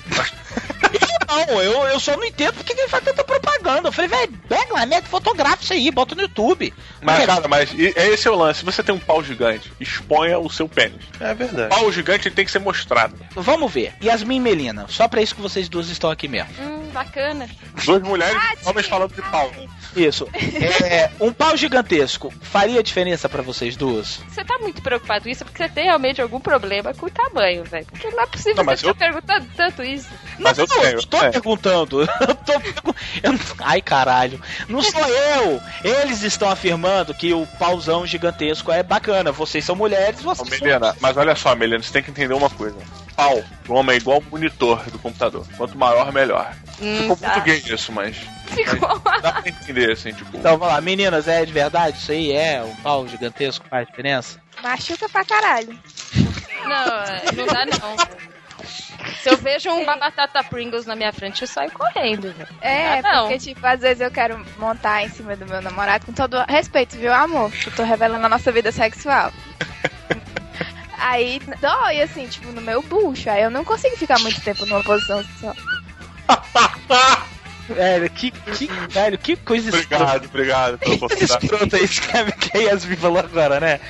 Não, eu, eu só não entendo porque que ele faz tanta propaganda. Eu falei, velho, pega uma merda, fotografa isso aí, bota no YouTube. Mas, cara, mas e- é esse é o lance. Se você tem um pau gigante, exponha o seu pênis. É verdade. Pau gigante tem que ser mostrado. Vamos ver. Yasmin e Melina, só pra isso que vocês duas estão aqui mesmo. Hum, bacana. Duas mulheres e homens falando de pau. Isso. É, um pau gigantesco faria diferença pra vocês duas? Você tá muito preocupado com isso porque você tem realmente algum problema com o tamanho, velho. Porque não é possível Não, mas você eu- perguntando tanto isso. Mas eu não, tenho. eu tô é. perguntando. (laughs) Eu tô pergu- eu não- Ai, caralho. Não sou eu. Eles estão afirmando que o pauzão gigantesco é bacana. Vocês são mulheres, Ô, vocês são... Melina, mas olha só, Melina, você tem que entender uma coisa. Pau pro homem é igual o monitor do computador. Quanto maior, melhor. Hum, Ficou tá. muito gay isso, mas Ficou. dá pra entender, assim, tipo... Então, vamos lá. Meninas, é de verdade? Isso aí é um pau gigantesco faz diferença? Machuca pra caralho. Não, é, não dá não. Se eu vejo uma batata Pringles na minha frente, eu saio correndo, velho. É, Ah, não. porque, tipo, às vezes eu quero montar em cima do meu namorado com todo respeito, viu, amor? Eu tô revelando a nossa vida sexual. (laughs) Aí dói, assim, tipo, no meu bucho. Aí eu não consigo ficar muito tempo numa posição só. (laughs) Velho, que, que, velho, que coisa Obrigado, obrigado pela oportunidade. escrota isso que, que a Yasmin falou agora, né?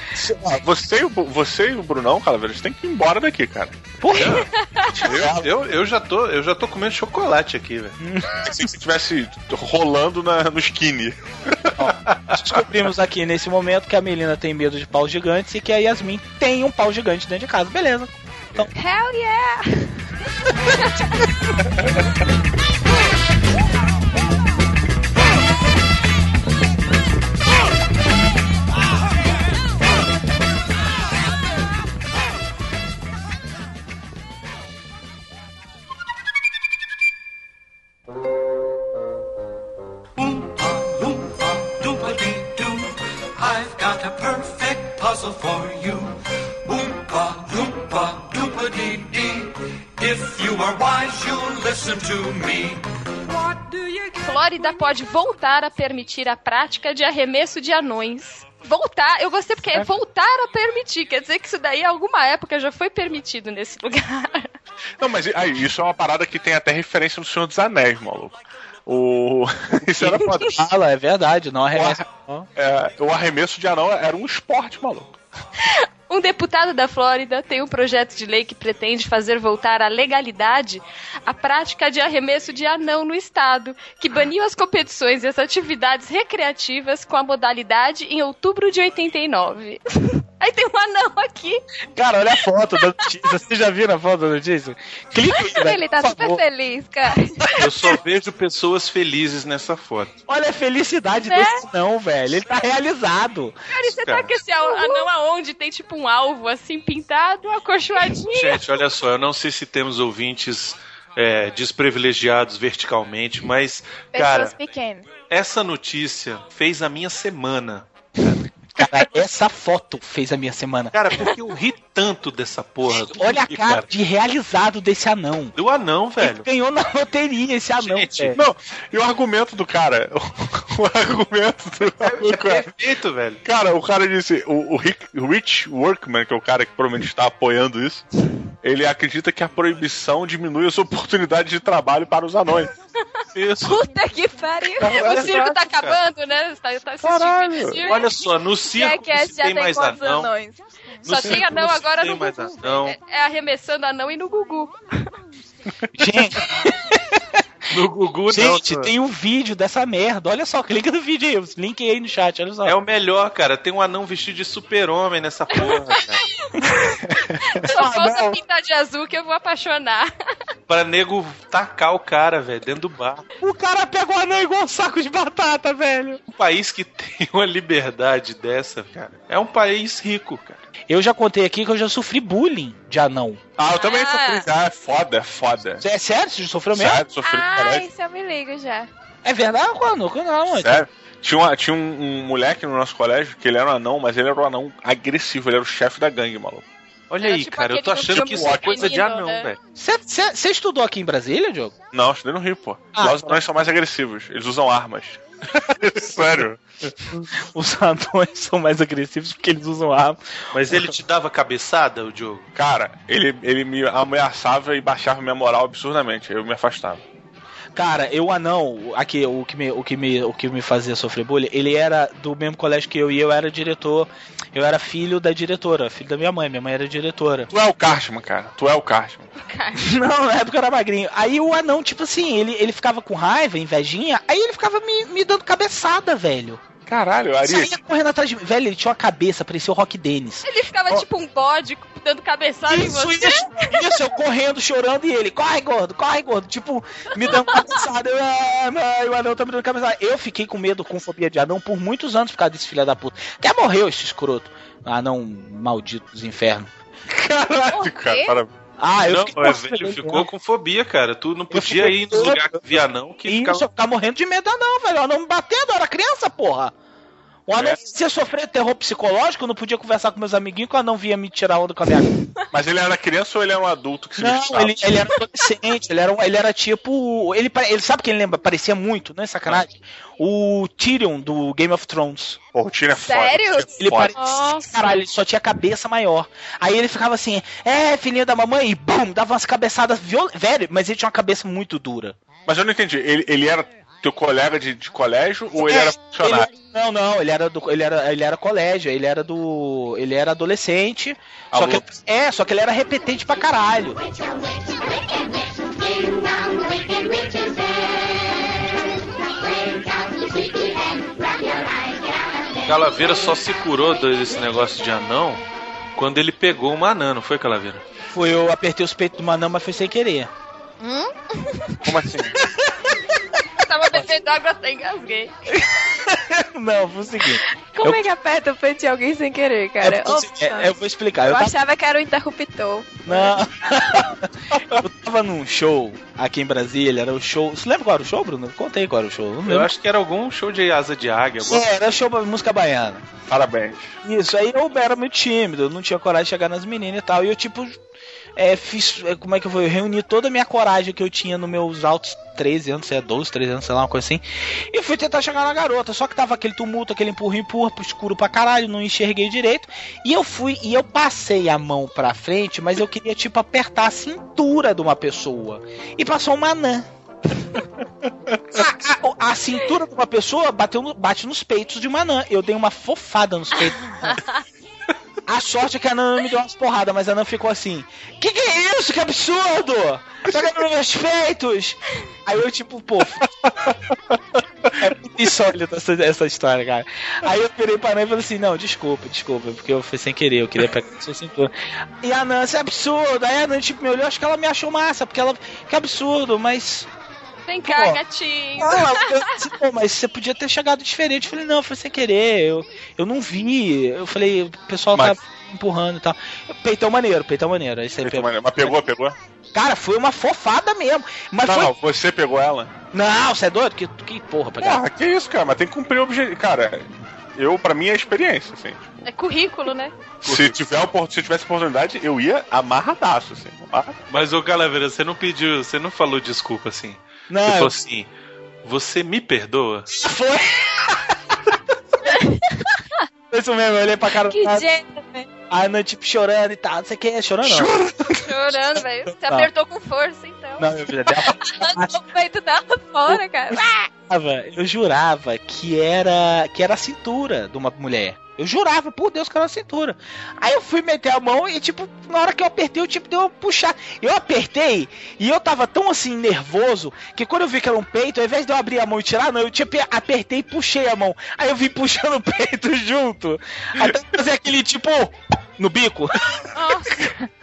Você e, o, você e o Brunão, cara, eles têm que ir embora daqui, cara. Porra! Eu, eu, eu já tô, eu já tô comendo chocolate aqui, velho. Se você estivesse rolando na, no skinny. Descobrimos aqui nesse momento que a Melina tem medo de pau gigantes e que a Yasmin tem um pau gigante dentro de casa. Beleza. Hell yeah! (laughs) Flórida pode voltar a permitir a prática de arremesso de anões. Voltar, eu gostei porque é voltar a permitir, quer dizer que isso daí, em alguma época, já foi permitido nesse lugar. (laughs) Não, mas aí, isso é uma parada que tem até referência no Senhor dos Anéis, maluco. O... (laughs) Isso era foda. Fala, é verdade, não arremessa. não. É, o arremesso de anão era um esporte, maluco. (laughs) Um deputado da Flórida tem um projeto de lei que pretende fazer voltar à legalidade a prática de arremesso de anão no estado, que baniu as competições e as atividades recreativas com a modalidade em outubro de 89. (laughs) Aí tem um anão aqui. Cara, olha a foto da notícia. Vocês já viram a foto da notícia? Clica aí, Ele tá super favor. feliz, cara. Eu só vejo pessoas felizes nessa foto. Olha a felicidade Né? desse não, velho. Ele tá realizado. Cara, e você Cara. tá com esse a- anão aonde? Tem tipo um alvo assim pintado, acolchoadinho. Gente, olha só, eu não sei se temos ouvintes é, desprivilegiados verticalmente, mas, cara, Pessoas pequenas. essa notícia fez a minha semana. Cara, essa foto fez a minha semana. Cara, porque eu ri tanto dessa porra. Olha a cara de realizado desse anão. Do anão, Ele velho. ganhou na loteria esse anão, Gente, velho. Não, e o argumento do cara? (laughs) O, argumento do maluco é. Perfeito, velho. Cara, o cara disse, o, o Rick- o Rich Workman, que é o cara que provavelmente está apoiando isso, ele acredita que a proibição diminui as oportunidades de trabalho para os anões. Isso. Puta que pariu. O circo tá cara. acabando, né? Tá, tá assistindo Caralho. circo. Olha só, no circo se já tem tem mais anão. anões? Só No tem circo anão agora tem no mais Gugu. anão. É, é arremessando anão e no Gugu. Gente, (laughs) No Gugu não. gente, cara. tem um vídeo dessa merda. Olha só, clica no vídeo aí. Link aí no chat, olha só. É o melhor, cara. Tem um anão vestido de super-homem nessa porra, (laughs) cara. Só falta pintar de azul que eu vou apaixonar. (laughs) pra nego tacar o cara, velho, dentro do bar. O cara pega o anão igual um saco de batata, velho. Um país que tem uma liberdade dessa, cara, é um país rico, cara. Eu já contei aqui que eu já sofri bullying de anão. Ah, eu também Ah. sofri já. É foda, é foda. É sério? Você já sofreu mesmo? Sério, sofri Ah, caralho. isso eu me ligo já. É verdade? Quando? Quando não, então. Sério. Tinha, uma- tinha um, um moleque no nosso colégio que ele era um anão, mas ele era um anão agressivo, ele era o chefe da gangue, maluco. Olha Era aí, tipo cara, eu tô achando que isso é coisa de anão, né? velho. Você estudou aqui em Brasília, Diogo? Não, eu estudei no Rio, pô. Ah, Lá os tá. anões são mais agressivos, eles usam armas. (laughs) Sério. Os anões são mais agressivos porque eles usam arma. Mas ele te dava cabeçada, o Diogo? Cara, ele, ele me ameaçava e baixava minha moral absurdamente, eu me afastava. Cara, eu anão, aqui, o que, me, o, que me, o que me fazia sofrer bullying, ele era do mesmo colégio que eu e eu era diretor. Eu era filho da diretora, filho da minha mãe. Minha mãe era diretora. Tu é o Cartman, cara. Tu é o Cartman. (laughs) Não, na época eu era magrinho. Aí o anão, tipo assim, ele, ele ficava com raiva, invejinha, aí ele ficava me, me dando cabeçada, velho. Caralho, Ari. Saía correndo atrás de mim. Velho, ele tinha uma cabeça, parecia o Rock Dennis. Ele ficava tipo um bode dando cabeçada em Isso, você. isso, isso, eu correndo, chorando, e ele, corre, gordo, corre, gordo. Tipo, me dando cabeçada. Eu, ah, o anão tá me dando cabeçada. Eu fiquei com medo, com fobia de anão por muitos anos por causa desse filho da puta. Até morreu esse escroto. Anão maldito dos infernos. Caralho, cara. Parabéns. Ah, eu não, o com velho medo, ficou né? com fobia, cara. Tu não podia ir nos lugares que via não, que Isso, ficava... eu ficava morrendo de medo, não, velho. O anão me batendo, eu era criança, porra. O anão, É. se eu sofrer terror psicológico, eu não podia conversar com meus amiguinhos que o anão vinha me tirar onda com a minha Mas ele era criança ou ele era um adulto que se Não, ele, ele era adolescente, ele era, um- ele era tipo. Ele, ele sabe quem lembra? Parecia muito, não é sacanagem? O Tyrion do Game of Thrones. Pô, o Tino é foda. Sério? Tyrion é Ele foda. parecia. Nossa. Caralho, ele só tinha cabeça maior. Aí ele ficava assim, é, filhinho da mamãe, e bum, dava umas cabeçadas violentas. Velho, mas ele tinha uma cabeça muito dura. Mas eu não entendi. Ele, ele era teu colega de, de colégio ou ele É, era funcionário? ele- não, não, ele era do, ele era, ele era colégio, ele era do, ele era adolescente. Só que é, só que ele era repetente pra caralho. Calaveira só se curou desse negócio de anão quando ele pegou uma anã, não foi, Calaveira? Foi eu apertei os peitos do Manão, mas foi sem querer. Hum? Como assim? (laughs) Eu tava bebendo água até engasguei. (laughs) não, foi o seguinte. Como Eu- é que aperta o peito de alguém sem querer, cara? É porque- Opa. é, eu vou explicar. eu Eu tava, achava que era o interruptor. não. (laughs) eu tava num show aqui em Brasília, era o show. Você lembra qual era o show, Bruno? Contei qual era o show. Não Eu acho que era algum show de asa de águia. alguma- É, era show pra música baiana. Parabéns. Isso, aí eu era muito tímido, eu não tinha coragem de chegar nas meninas e tal. E eu, tipo, é, fiz. é, Como é que eu vou? Eu reuni toda a minha coragem que eu tinha nos meus altos 13 anos, sei lá, 12, 13 anos, sei lá, uma coisa assim. E fui tentar chegar na garota. Só que tava aquele tumulto, aquele empurra, empurra, pro escuro pra caralho, não enxerguei direito. E eu fui, e eu passei a mão pra frente, mas eu queria, tipo, apertar a cintura de uma pessoa. E passou uma anã. (laughs) A, a- a cintura de uma pessoa bateu no- bate nos peitos de uma anã. Eu dei uma fofada nos peitos. (laughs) A sorte é que a Nana me deu umas porradas, mas a Nana ficou assim: Que que é isso? Que absurdo! Pegando nos meus peitos! Aí eu, tipo, pô. (laughs) É muito insólito essa, essa história, cara. Aí eu virei pra Nana e falei assim: Não, desculpa, desculpa, porque eu fui sem querer, eu queria pegar sua cintura. E a Nana, isso é absurdo. Aí a Nana, tipo, me olhou, acho que ela me achou massa, porque ela. Que absurdo, mas. Vem cá, Pô. gatinho. Não, eu (laughs) disse, pô, mas você podia ter chegado diferente. Eu falei, não, foi sem querer, eu, eu não vi. Eu falei, o pessoal Mas- tá empurrando e tal. Peitão maneiro, peitão maneiro. Aí você pegou. Mas pegou, pegou? Cara, foi uma fofada mesmo. Mas Não, foi. não, você pegou ela? Não, você é doido? Que, que porra, pegar. Porra, que isso, cara? Mas tem que cumprir o objetivo. Cara, eu, pra mim, é experiência, assim. É currículo, né? Se, tiver, se tivesse oportunidade, eu ia amarradaço, assim. amarra- Mas, ô Calaveira, você não pediu, você não falou desculpa assim. Não, Você eu- falou assim, você me perdoa? foi. Foi (laughs) Isso mesmo, eu olhei pra cara Que velho. a Ana, tipo, chorando e tal. Não sei o que, chorando não. Chorando, velho. Você Não. apertou com força, então. Não, meu filho, deu uma Arrancou o peito dela fora, cara. jurava, eu jurava que era que era a cintura de uma mulher. Eu jurava, por Deus, que era a cintura. Aí eu fui meter a mão e, tipo, na hora que eu apertei, eu, tipo, deu uma puxar. Eu apertei e eu tava tão, assim, nervoso, que quando eu vi que era um peito, ao invés de eu abrir a mão e tirar, não, eu, tipo, apertei e puxei a mão. Aí eu vim puxando (laughs) o peito junto. Até fazer aquele, tipo, no bico. Nossa. (laughs)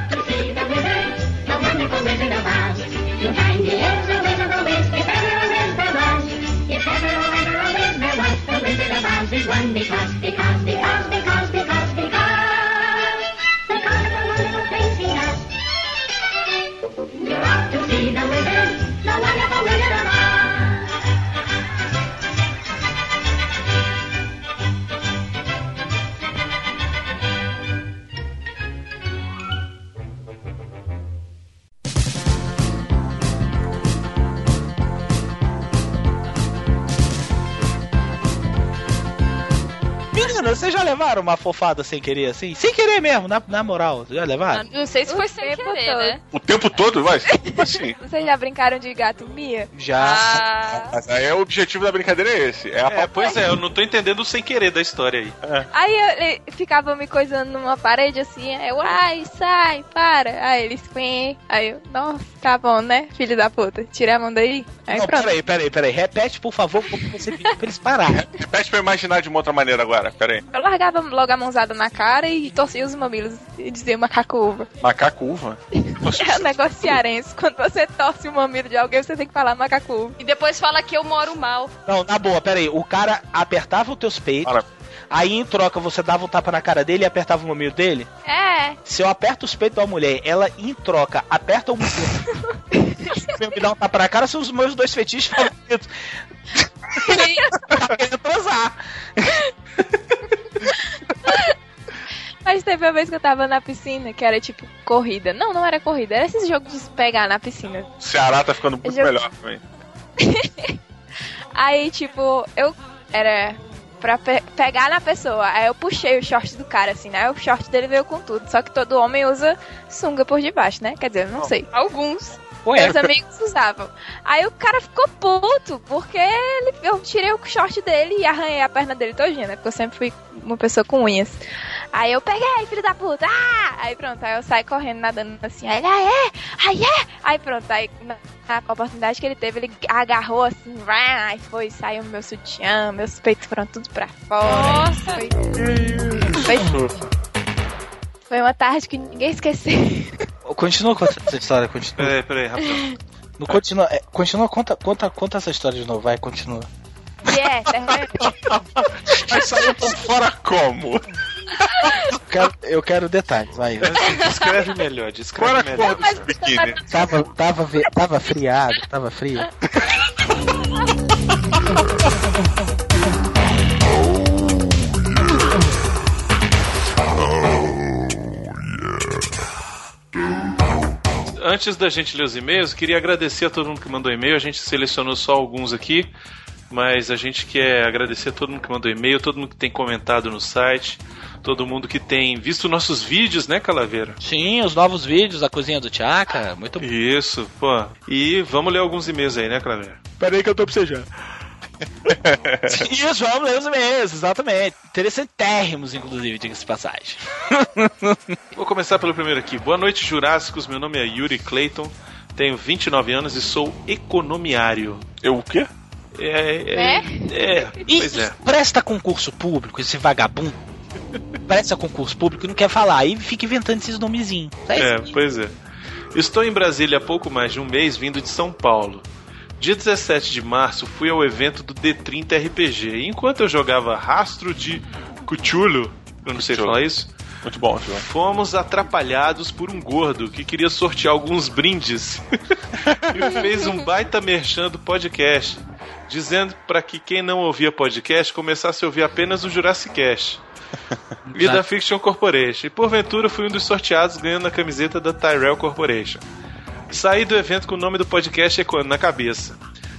(laughs) Because there's one, because, because, because, because, because, because, because of the little things he does. You're off to see the wizard, the wonderful wizard of Oz. Cara, vocês já levaram uma fofada sem querer, assim? Sem querer mesmo, na, na moral. Já levaram? Não sei se O foi sem tempo querer, todo. né? O tempo todo, vai? Assim. (laughs) Vocês já brincaram de gato mia? Já. Ah, Mas aí é o objetivo da brincadeira é esse. É a É, pois é, eu não tô entendendo o sem querer da história aí. Aí ele ficava me coisando numa parede assim, aí eu, ai, sai, para. Aí eles, "Quê?" aí eu, nossa, tá bom, né, filho da puta, tira a mão daí. Aí Não, pronto. peraí, peraí, peraí. Repete, por favor, como você pediu pra eles pararem. Repete pra eu imaginar de uma outra maneira agora. Pera aí. Eu largava logo a mãozada na cara e torcia os mamilos e dizia macaco uva. Macaco uva. (laughs) É um negócio cearense. Quando você torce o mamilo de alguém, você tem que falar macaco uva. e depois fala que eu moro mal. Não, na boa, peraí. O cara apertava os teus peitos, Fala. aí em troca você dava um tapa na cara dele e apertava o mamilo dele? É, Se eu aperto os peitos da mulher, ela em troca aperta o mamilo. (laughs) me dá um tapa na cara, são os meus dois fetiches favoritos. (laughs) tá querendo transar. Mas teve uma vez que eu tava na piscina, que era tipo corrida. Não, não era corrida, era esses jogos de pegar na piscina. Ceará tá ficando muito Eu- melhor também. (laughs) Aí, tipo, eu era pra pe- pegar na pessoa. Aí eu puxei o short do cara, assim, né? O short dele veio com tudo. Só que todo homem usa sunga por debaixo, né? Quer dizer, eu não sei. Alguns. Ué, Meus amigos usavam. Aí o cara ficou puto, porque ele- eu tirei o short dele e arranhei a perna dele todinha, né? Porque eu sempre fui uma pessoa com unhas. Aí eu peguei, filho da puta! Ah! Aí pronto, aí eu saí correndo, nadando assim. Aí ele, ah, é? Aí é? Aí pronto, aí na, na oportunidade que ele teve, ele agarrou assim, aí foi, saiu meu sutiã, meus peitos foram tudo pra fora. Nossa. Foi, foi, foi uma tarde que ninguém esqueceu. Continua com essa história, continua. Peraí, peraí, rapidão. Não continua, é, continua, conta, conta, conta essa história de novo, vai, continua. E é, terminou. Mas saiu por fora como? Eu quero, eu quero detalhes, vai. Descreve melhor, descreve Fora melhor. biquíni? Tava, tava, ve- tava friado, tava frio. Antes da gente ler os e-mails, queria agradecer a todo mundo que mandou e-mail. A gente selecionou só alguns aqui, mas a gente quer agradecer a todo mundo que mandou e-mail, todo mundo que tem comentado no site, todo mundo que tem visto nossos vídeos, né, Calaveira? Sim, os novos vídeos da cozinha do Tchaka, muito bom. Isso, pô. E vamos ler alguns e-mails aí, né, Calaveira? Pera aí que eu tô precisando. Isso, vamos ler os e-mails, exatamente. Interessantérrimos, inclusive, diga-se de passagem. (laughs) Vou começar pelo primeiro aqui. Boa noite, Jurássicos. Meu nome é Yuri Clayton, tenho 29 anos e sou economiário. Eu o quê? É, é, é, E, pois é. e presta concurso público, esse vagabundo. Presta concurso público e não quer falar, aí fica inventando esses nomezinhos. É, pois é. Estou em Brasília há pouco mais de um mês, vindo de São Paulo. Dia 17 de março, fui ao evento do D30 RPG. E enquanto eu jogava Rastro de Cthulhu, eu não sei Cthulhu. falar isso, Muito bom, João. fomos atrapalhados por um gordo que queria sortear alguns brindes (laughs) e fez um baita merchan do podcast, dizendo para que quem não ouvia podcast começasse a ouvir apenas o Jurassic Cast. (laughs) E da Fiction Corporation. E porventura fui um dos sorteados ganhando a camiseta da Tyrell Corporation. Saí do evento com o nome do podcast ecoando na cabeça.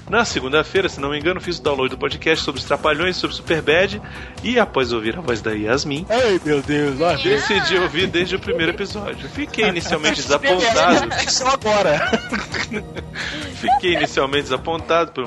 Na segunda-feira, se não me engano, fiz o download do podcast sobre os Trapalhões, sobre Superbad, e após ouvir a voz da Yasmin, Ai, meu Deus, ó. decidi ouvir desde o primeiro episódio. Fiquei inicialmente (laughs) desapontado. Isso agora. (laughs) Fiquei inicialmente desapontado por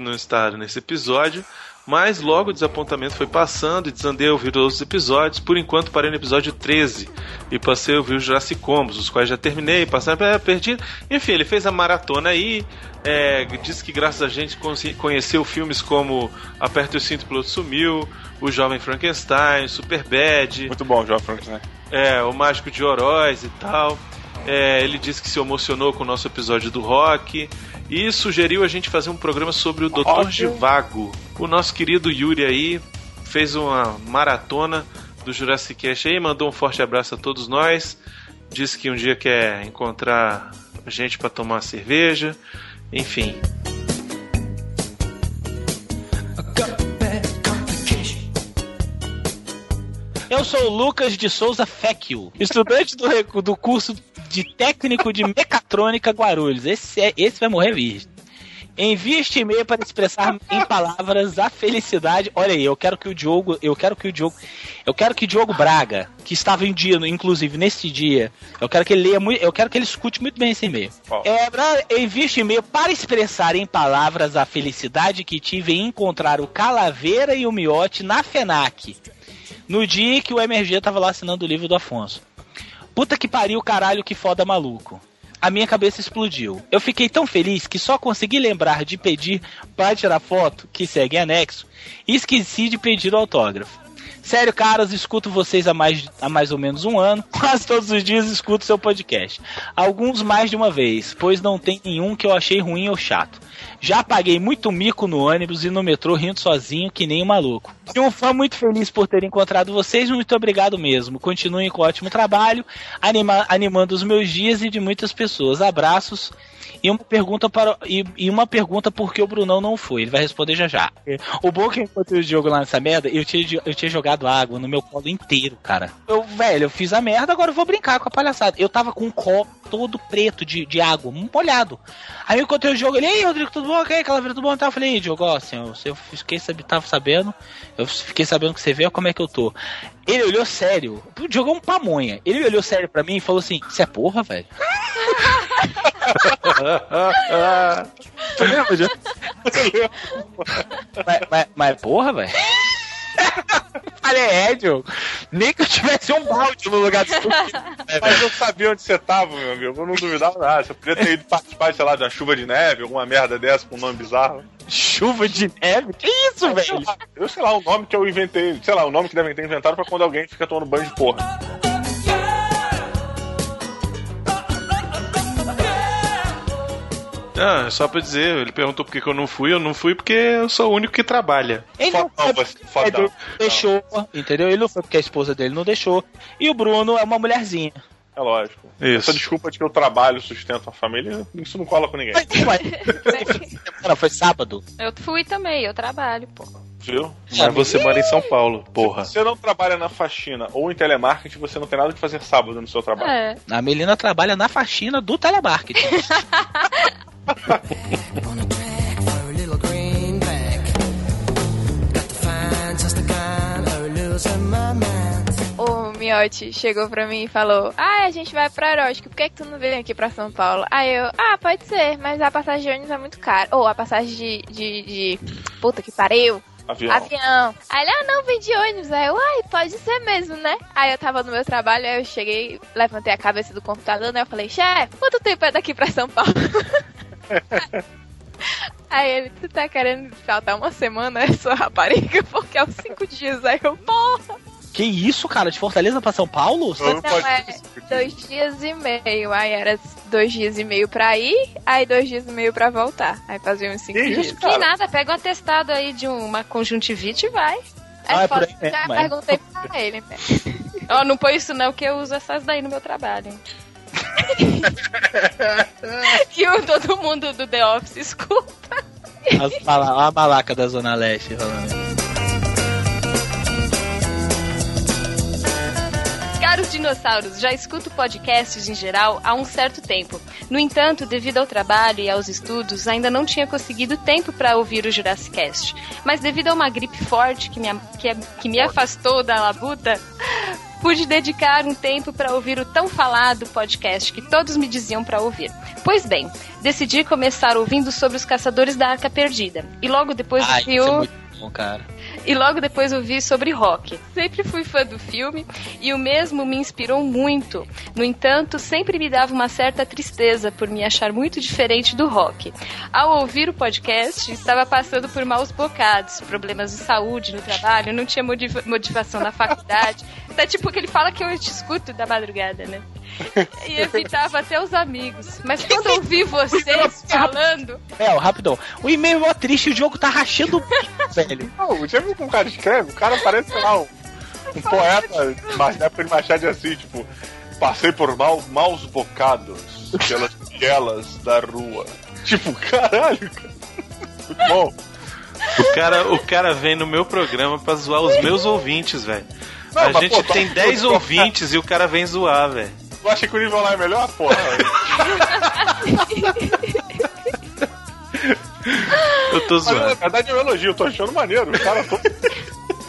não estar nesse episódio, mas logo o desapontamento foi passando e desandei a ouvir outros episódios. Por enquanto parei no episódio 13 e passei a ouvir os Jurassic Combos, os quais já terminei, passei é, perdi. Enfim, ele fez a maratona aí, é, disse que graças a gente conheceu filmes como Aperta o Cinto, o Piloto Sumiu, O Jovem Frankenstein, Superbad, Muito bom, João Franklin. é, o Mágico de Oroz e tal. É, ele disse que se emocionou com o nosso episódio do rock e sugeriu a gente fazer um programa sobre o Dr. Rock. Givago. O nosso querido Yuri aí fez uma maratona do Jurassic Cast aí, mandou um forte abraço a todos nós. Disse que um dia quer encontrar gente para tomar uma cerveja. Enfim, Eu sou o Lucas de Souza Fecchio, estudante do, do curso de técnico de mecatrônica Guarulhos. Esse, é- esse vai morrer virgem. Envie este e-mail para expressar em palavras a felicidade. Olha aí, eu quero que o Diogo, eu quero que o Diogo, eu quero que o Diogo Braga, que estava em dia, inclusive neste dia, eu quero que ele leia muito, eu quero que ele escute muito bem esse e-mail. Ó. É, envie este e-mail para expressar em palavras a felicidade que tive em encontrar o Calaveira e o Miote na FENAC. No dia que o MRG tava lá assinando o livro do Afonso. Puta que pariu, caralho, que foda maluco. A minha cabeça explodiu. Eu fiquei tão feliz que só consegui lembrar de pedir para tirar foto, que segue em anexo, e esqueci de pedir o autógrafo. Sério, caras, escuto vocês há mais, há mais ou menos um ano. (laughs) Quase todos os dias escuto seu podcast. Alguns mais de uma vez, pois não tem nenhum que eu achei ruim ou chato. Já paguei muito mico no ônibus e no metrô rindo sozinho que nem um maluco. E um fã muito feliz por ter encontrado vocês, muito obrigado mesmo. Continuem com ótimo trabalho, anima- animando os meus dias e de muitas pessoas. Abraços. E uma pergunta para e, e uma pergunta por que o Brunão não foi. Ele vai responder já já. O bom é que eu encontrei o Diogo lá nessa merda, eu tinha, eu tinha jogado água no meu colo inteiro, cara. Eu, velho, eu fiz a merda, agora eu vou brincar com a palhaçada. Eu tava com um copo todo preto de, de água, molhado. Aí eu encontrei o Diogo, ele, ei, Rodrigo, tudo bom? Ok, Calaveira, tudo bom? Então, eu falei, ei, Diogo, ó, assim, eu, eu fiquei, tava sabendo, eu fiquei sabendo que você veio, como é que eu tô. Ele olhou sério, o Diogo é um pamonha. Ele olhou sério pra mim e falou assim, você é porra, velho? (laughs) Tu lembra, Diogo? (laughs) mas, mas, mas porra, velho? (laughs) Falei, é, Diogo. Nem que eu tivesse um balde no lugar disso. (laughs) Mas eu sabia onde você tava, meu amigo. Eu não duvidava nada. Você podia ter ido participar, sei lá, de uma chuva de neve, alguma merda dessa com um nome bizarro. Chuva de neve? Que isso, Eu sei velho? lá, Eu sei lá, o nome que eu inventei, sei lá, o nome que devem ter inventado pra quando alguém fica tomando banho de porra. Ah, só pra dizer, ele perguntou por que que eu não fui, eu não fui porque eu sou o único que trabalha. Ele não foi fodão. deixou, entendeu? Ele não foi porque a esposa dele não deixou. E o Bruno é uma mulherzinha. É lógico. Isso. Essa desculpa de que eu trabalho, sustento a família, isso não cola com ninguém. (laughs) Não, foi sábado. Eu fui também, eu trabalho, pô. Viu? Mas você mora em São Paulo, porra. Se você não trabalha na faxina ou em telemarketing, você não tem nada que fazer sábado no seu trabalho. É. A Melina trabalha na faxina do telemarketing. (laughs) (laughs) O Miotti chegou pra mim e falou: Ah, a gente vai pra Erótico, por que, que tu não vem aqui pra São Paulo? Aí eu, ah, pode ser, mas a passagem de ônibus é muito cara. Ou a passagem de. de, de... Puta que pariu. Avião. Avião. Aí ele, ah, não, vem de ônibus. Aí eu, ai, pode ser mesmo, né? Aí eu tava no meu trabalho, aí eu cheguei, levantei a cabeça do computador, né? Eu falei, chefe, quanto tempo é daqui pra São Paulo? (laughs) (laughs) Aí ele, tu tá querendo faltar uma semana essa rapariga? Porque é uns cinco dias. Aí eu, porra! que isso, cara? De Fortaleza pra São Paulo? Não, não é dois dias e meio. Aí era dois dias e meio pra ir, aí dois dias e meio pra voltar. Aí fazia uns cinco Que dias. isso, Que nada, pega um atestado aí de uma conjuntivite e vai. Ah, É é por aí mesmo, já é. perguntei pra ele, né? (laughs) Ó, não põe isso não, que eu uso essas daí no meu trabalho. (laughs) e o, todo mundo do The Office escuta. As mala- a malaca da Zona Leste falando. Caros dinossauros, já escuto podcasts em geral há um certo tempo. No entanto, devido ao trabalho e aos estudos, ainda não tinha conseguido tempo para ouvir o Jurassic Cast. Mas devido a uma gripe forte que me, a- que, a- que me afastou da labuta, pude dedicar um tempo para ouvir o tão falado podcast que todos me diziam para ouvir. Pois bem, decidi começar ouvindo sobre os caçadores da Arca Perdida. E logo depois Ai, vi isso é o muito bom, cara. E logo depois ouvi sobre rock. Sempre fui fã do filme e o mesmo me inspirou muito. No entanto, sempre me dava uma certa tristeza por me achar muito diferente do rock. Ao ouvir o podcast, estava passando por maus bocados, problemas de saúde no trabalho, não tinha motiva- motivação na faculdade. Tá tipo que ele fala que eu te escuto da madrugada, né? (laughs) E evitava até os amigos. Mas quando eu ouvi vocês (laughs) falando, É, ó, rapidão. O e-mail é mó triste, o jogo tá rachando o bico, (laughs) velho. Não, já viu como o cara escreve? O cara parece, sei lá, um, um poeta mas da época de Machado de Assis, tipo, passei por mal, maus bocados pelas vielas da rua. Tipo, caralho, cara. Muito bom. O cara, o cara vem no meu programa pra zoar os meus ouvintes, velho. A gente pô, tem pô, 10 pô, ouvintes e o cara vem zoar, velho. Tu acha que o nível lá é melhor, porra? Eu tô Mas, na zoando. verdade é um elogio, eu tô achando maneiro. O cara todo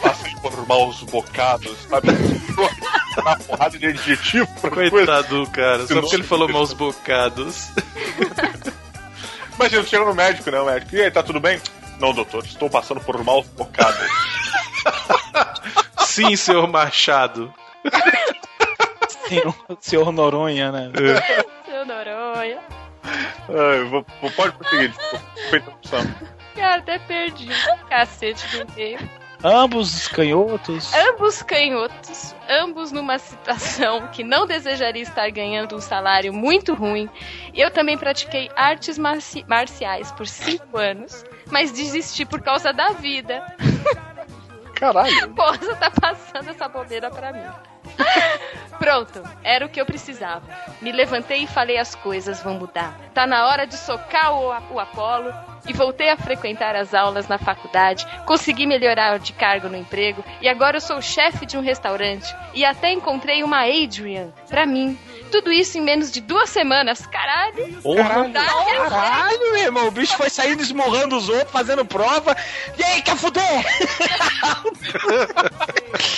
passei por maus bocados, sabe? Uma porrada de adjetivo coisa. Coitado do cara, só porque ele falou maus bocados. Imagina, chega no médico, né? O médico, e aí, tá tudo bem? Não, doutor, estou passando por maus bocados. Sim, senhor Machado. Senhor, senhor Noronha, né? Seu Noronha. Ai, vou, vou- pode prosseguir, desculpa. Feita opção. Cara, até perdi o cacete do meio. Ambos canhotos. Ambos canhotos, ambos numa situação que não desejaria estar ganhando um salário muito ruim. Eu também pratiquei artes marci- marciais por cinco anos, mas desisti por causa da vida. Caralho. (laughs) Porra, tá passando essa bobeira pra mim. (laughs) Pronto, era o que eu precisava. Me levantei e falei as coisas vão mudar. Tá na hora de socar o, o Apolo e voltei a frequentar as aulas na faculdade. Consegui melhorar de cargo no emprego e agora eu sou chefe de um restaurante e até encontrei uma Adrian pra mim. Tudo isso em menos de duas semanas. Caralho! Porra, Tá, caralho, meu irmão. O bicho foi saindo esmurrando os outros, fazendo prova. E aí, quer fuder? (laughs)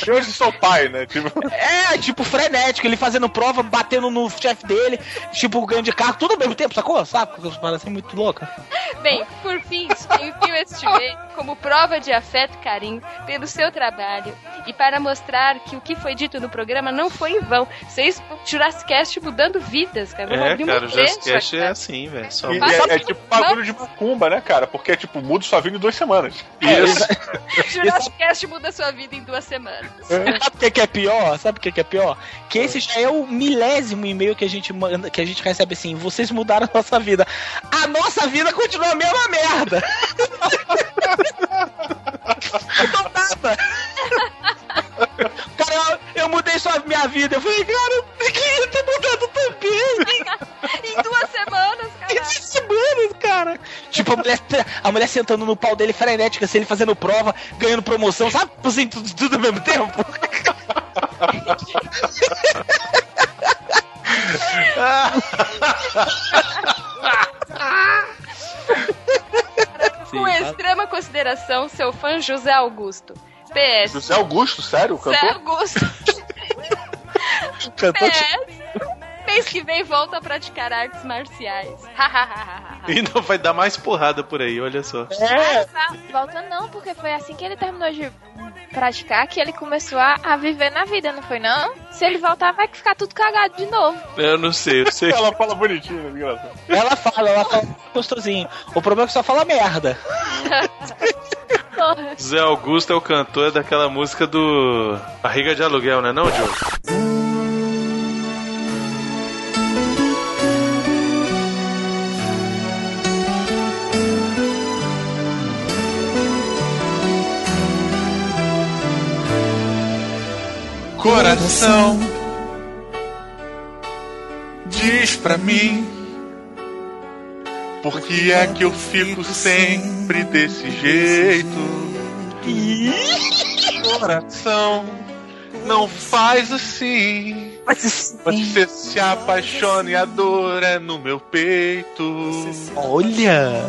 E hoje sou pai, né? Tipo, É, tipo, frenético, ele fazendo prova, batendo no chefe dele, tipo, ganhando de carro, tudo ao mesmo tempo, sacou? Sabe? Porque os parecem muito louca. Bem, por fim, envio este e-mail como prova de afeto e carinho pelo seu trabalho e para mostrar que o que foi dito no programa não foi em vão. Vocês, Jurassic Cast mudando vidas, cara. Vamos É, cara, o Jurassic é assim, velho. Só é, é que- tipo bagulho de macumba, né, cara? Porque é tipo, muda sua vida em duas semanas. (laughs) Jurassic Cast muda sua vida em duas semanas. Sabe o que que é pior? Sabe o que que é pior? Que esse já é o milésimo e-mail que a gente manda, que a gente recebe assim, vocês mudaram a nossa vida. A nossa vida continua a mesma merda. (laughs) Não nada. (laughs) Cara, eu, eu mudei sua minha vida. Eu falei, cara, eu queria ter mudado também. em duas semanas, Em cara. duas semanas, cara. Tipo, a mulher, a mulher sentando no pau dele frenética, assim, ele fazendo prova, ganhando promoção, sabe? Assim, tudo, tudo ao mesmo tempo. Com extrema consideração, seu fã José Augusto. PS. José Augusto, sério? José (laughs) Cantor? Augusto. Cantor PS. Mês que vem volta a praticar artes marciais. E não vai dar mais porrada por aí, olha só. É, Volta não, porque foi assim que ele terminou de praticar que ele começou a, a viver na vida, não foi não? Se ele voltar, vai ficar tudo cagado de novo. Eu não sei, eu sei. (laughs) Ela fala bonitinho, né? engraçado. ela fala, ela fala gostosinho. O problema é que só fala merda. (laughs) Zé Augusto é o cantor daquela música do Barriga de Aluguel, né não, Diogo? Coração, diz pra mim por que é que eu fico sempre desse jeito? Coração, não faz assim. Você se apaixona e a dor é no meu peito. Olha!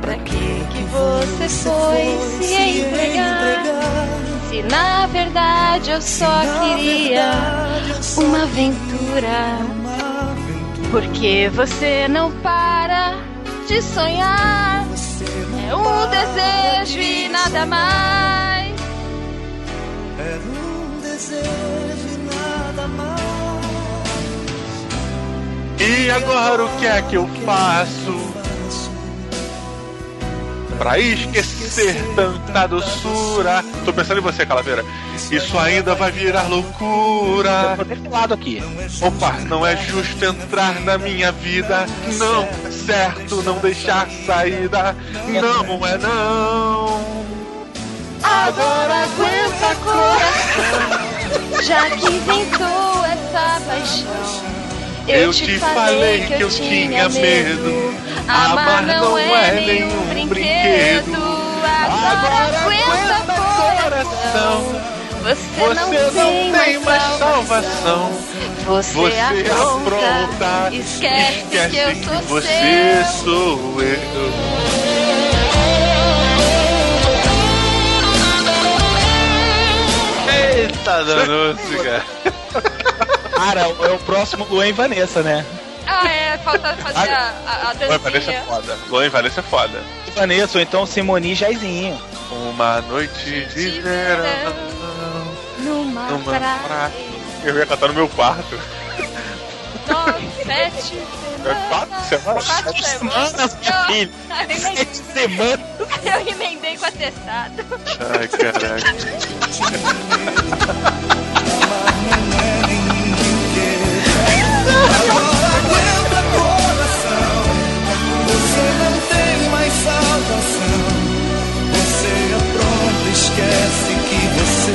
Pra que você foi se entregar? Se na verdade eu só queria uma aventura. Porque você não para de sonhar. É um desejo e nada mais. E agora o que é que eu faço? Pra esquecer tanta doçura. Tô pensando em você, Calaveira. Isso ainda vai virar loucura. Tô desse lado aqui. Opa, não é justo entrar na minha vida. Não é certo não deixar saída. Não é não. Agora aguenta coração, já que inventou essa paixão. Eu te falei que eu tinha medo. Amar não é nenhum brinquedo. Agora aguenta coração. coração. Você Você não tem mais salvação. Você, Você apronta, apronta. esquece, que eu Esquece sou que você seu. sou eu. Eita, danou-se, cara. Cara, é o próximo Luan e Vanessa, né? É, falta fazer a, a, a Luan e Vanessa é dancinha. foda. Luan e Vanessa é foda. Vanessa, ou então Simone e Jairzinho. Uma noite de verão. Numa Numa praia. praia. Eu ia cantar no meu quarto. Nove, sete. É quatro semanas? Quatro semanas, Eu- filho. Sete semanas. Eu emendei com atestado. Ai, caraca. (laughs) esquece que você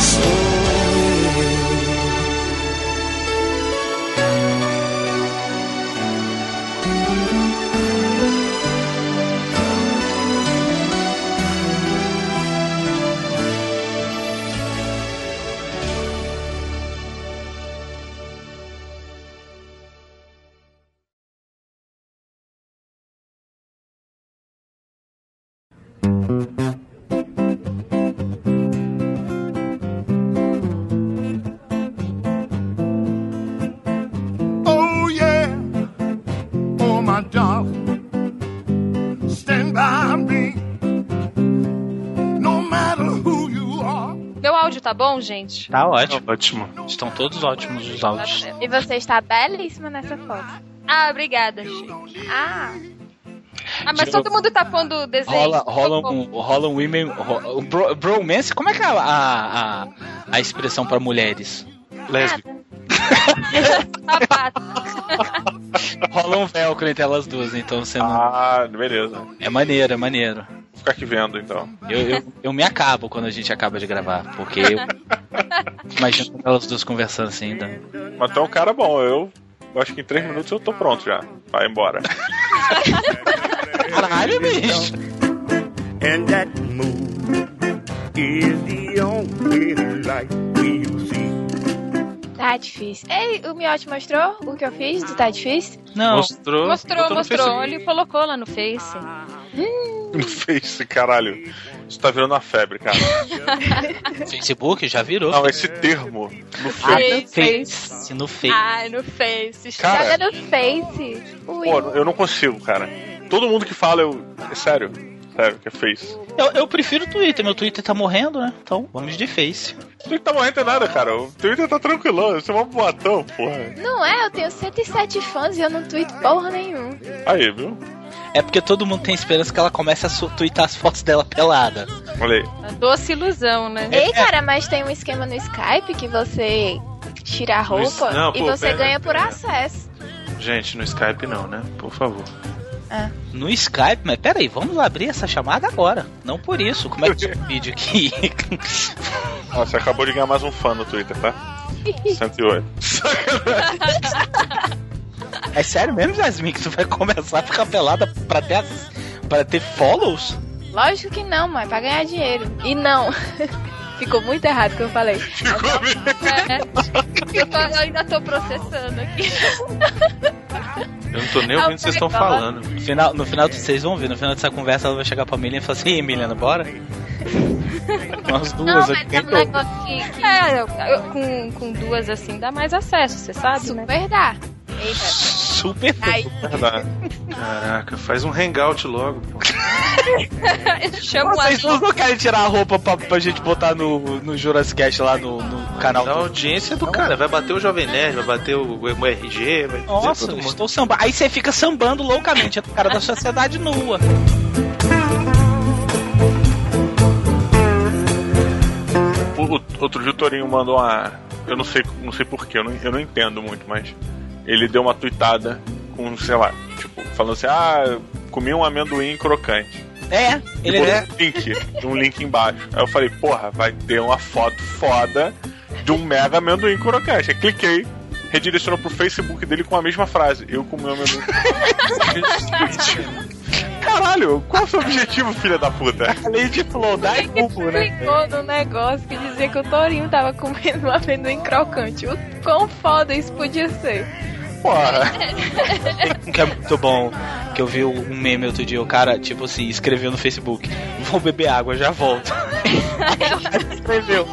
sou áudio tá bom, gente? Tá ótimo. Ótimo. Estão todos ótimos os áudios. E você está belíssima nessa foto. Ah, obrigada, Chico. Ah, Ah, mas todo mundo tá pondo o desenho. Rola, rola um, rola um women. ro- bro, bromance? Como é que é a, a, a, expressão pra mulheres? Lésbico. Sapato. (laughs) Rola um velcro entre elas duas, então você não. Ah, beleza. É maneiro, é maneiro. Ficar aqui vendo então. Eu, eu, eu me acabo quando a gente acaba de gravar, porque eu (laughs) imagino elas duas conversando assim ainda. Mas tu é um cara bom, eu acho que em três minutos eu tô pronto já. Vai embora. Caralho, (laughs) bicho! And that moon is the only light we'll see. tá difícil. Ei, o Miotti mostrou o que eu fiz do Tá Difícil? Não, Mostrou. Mostrou, mostrou. Ele colocou lá no Face. (laughs) No Face, caralho. Isso tá virando uma febre, cara. (laughs) Facebook já virou. Não, esse termo no Ah, Face. no Face. No Face. Ai, no Face. Cara, Joga no Face. Ui. Pô, eu não consigo, cara. Todo mundo que fala, eu. É sério. Sério, que é Face. Eu, eu prefiro o Twitter, meu Twitter tá morrendo, né? Então vamos de Face. O Twitter tá morrendo nada, cara. O Twitter tá tranquilão. Você é um boatão, porra. Não é, eu tenho 107 fãs e eu não tweet porra nenhum. Aí, viu? É porque todo mundo tem esperança que ela comece a twittar as fotos dela pelada. Olha aí. A doce ilusão, né? Ei, cara, mas tem um esquema no Skype que você tira a roupa Não, e pô, você pera, ganha por pera. acesso. Gente, no Skype não, né? Por favor. No Skype, mas peraí, vamos abrir essa chamada agora. Não por isso. Como é que tinha um (laughs) vídeo aqui? (laughs) Ó, você acabou de ganhar mais um fã no Twitter, tá? (laughs) 108. É sério mesmo, Jasmine, que tu vai começar a ficar pelada pra ter, as- pra ter follows? Lógico que não, mãe, pra ganhar dinheiro. E não. (laughs) Ficou muito errado o que eu falei. (laughs) É. Eu, tô- eu ainda tô processando aqui. (laughs) Eu não tô nem ouvindo o que vocês estão falando. No final, no final vocês vão ver, no final dessa conversa ela vai chegar pra Milena e falar assim, Ei, Milena, bora? Nós Não, duas mas aqui. é um negócio que, que É, eu- eu- com, com duas assim dá mais acesso, você sabe, né? super dá. Eita. Super Verdade. Caraca, faz um hangout logo, pô. (laughs) Chama Vocês amigo. não querem tirar a roupa pra, pra gente botar no, no Jurassic Cast lá no, no canal Da audiência do cara. Vai bater o Jovem Nerd, vai bater o, o RG, vai Nossa, todo mundo. estou sambando. Aí você fica sambando loucamente, é o cara da sociedade nua. O- outro dia o Torinho mandou uma. Eu não sei, não sei porquê, eu não, eu não entendo muito, mas. Ele deu uma tweetada com, sei lá, tipo, falando assim: ah, comi um amendoim crocante. É, ele é. um link, um link embaixo. Aí eu falei, porra, vai ter uma foto foda de um mega amendoim crocante. Aí cliquei, redirecionou pro Facebook dele com a mesma frase. Eu comi um amendoim crocante. (laughs) Caralho, qual é o seu objetivo, filha da puta? (laughs) Além de flodar e Ele cubo, né? clicou no negócio que dizia que o Torinho tava comendo um amendoim crocante. O quão foda isso podia ser. Porra. Um que é muito bom, que eu vi um meme outro dia, o cara, tipo assim, escreveu no Facebook, vou beber água, já volto. Aí o cara escreveu.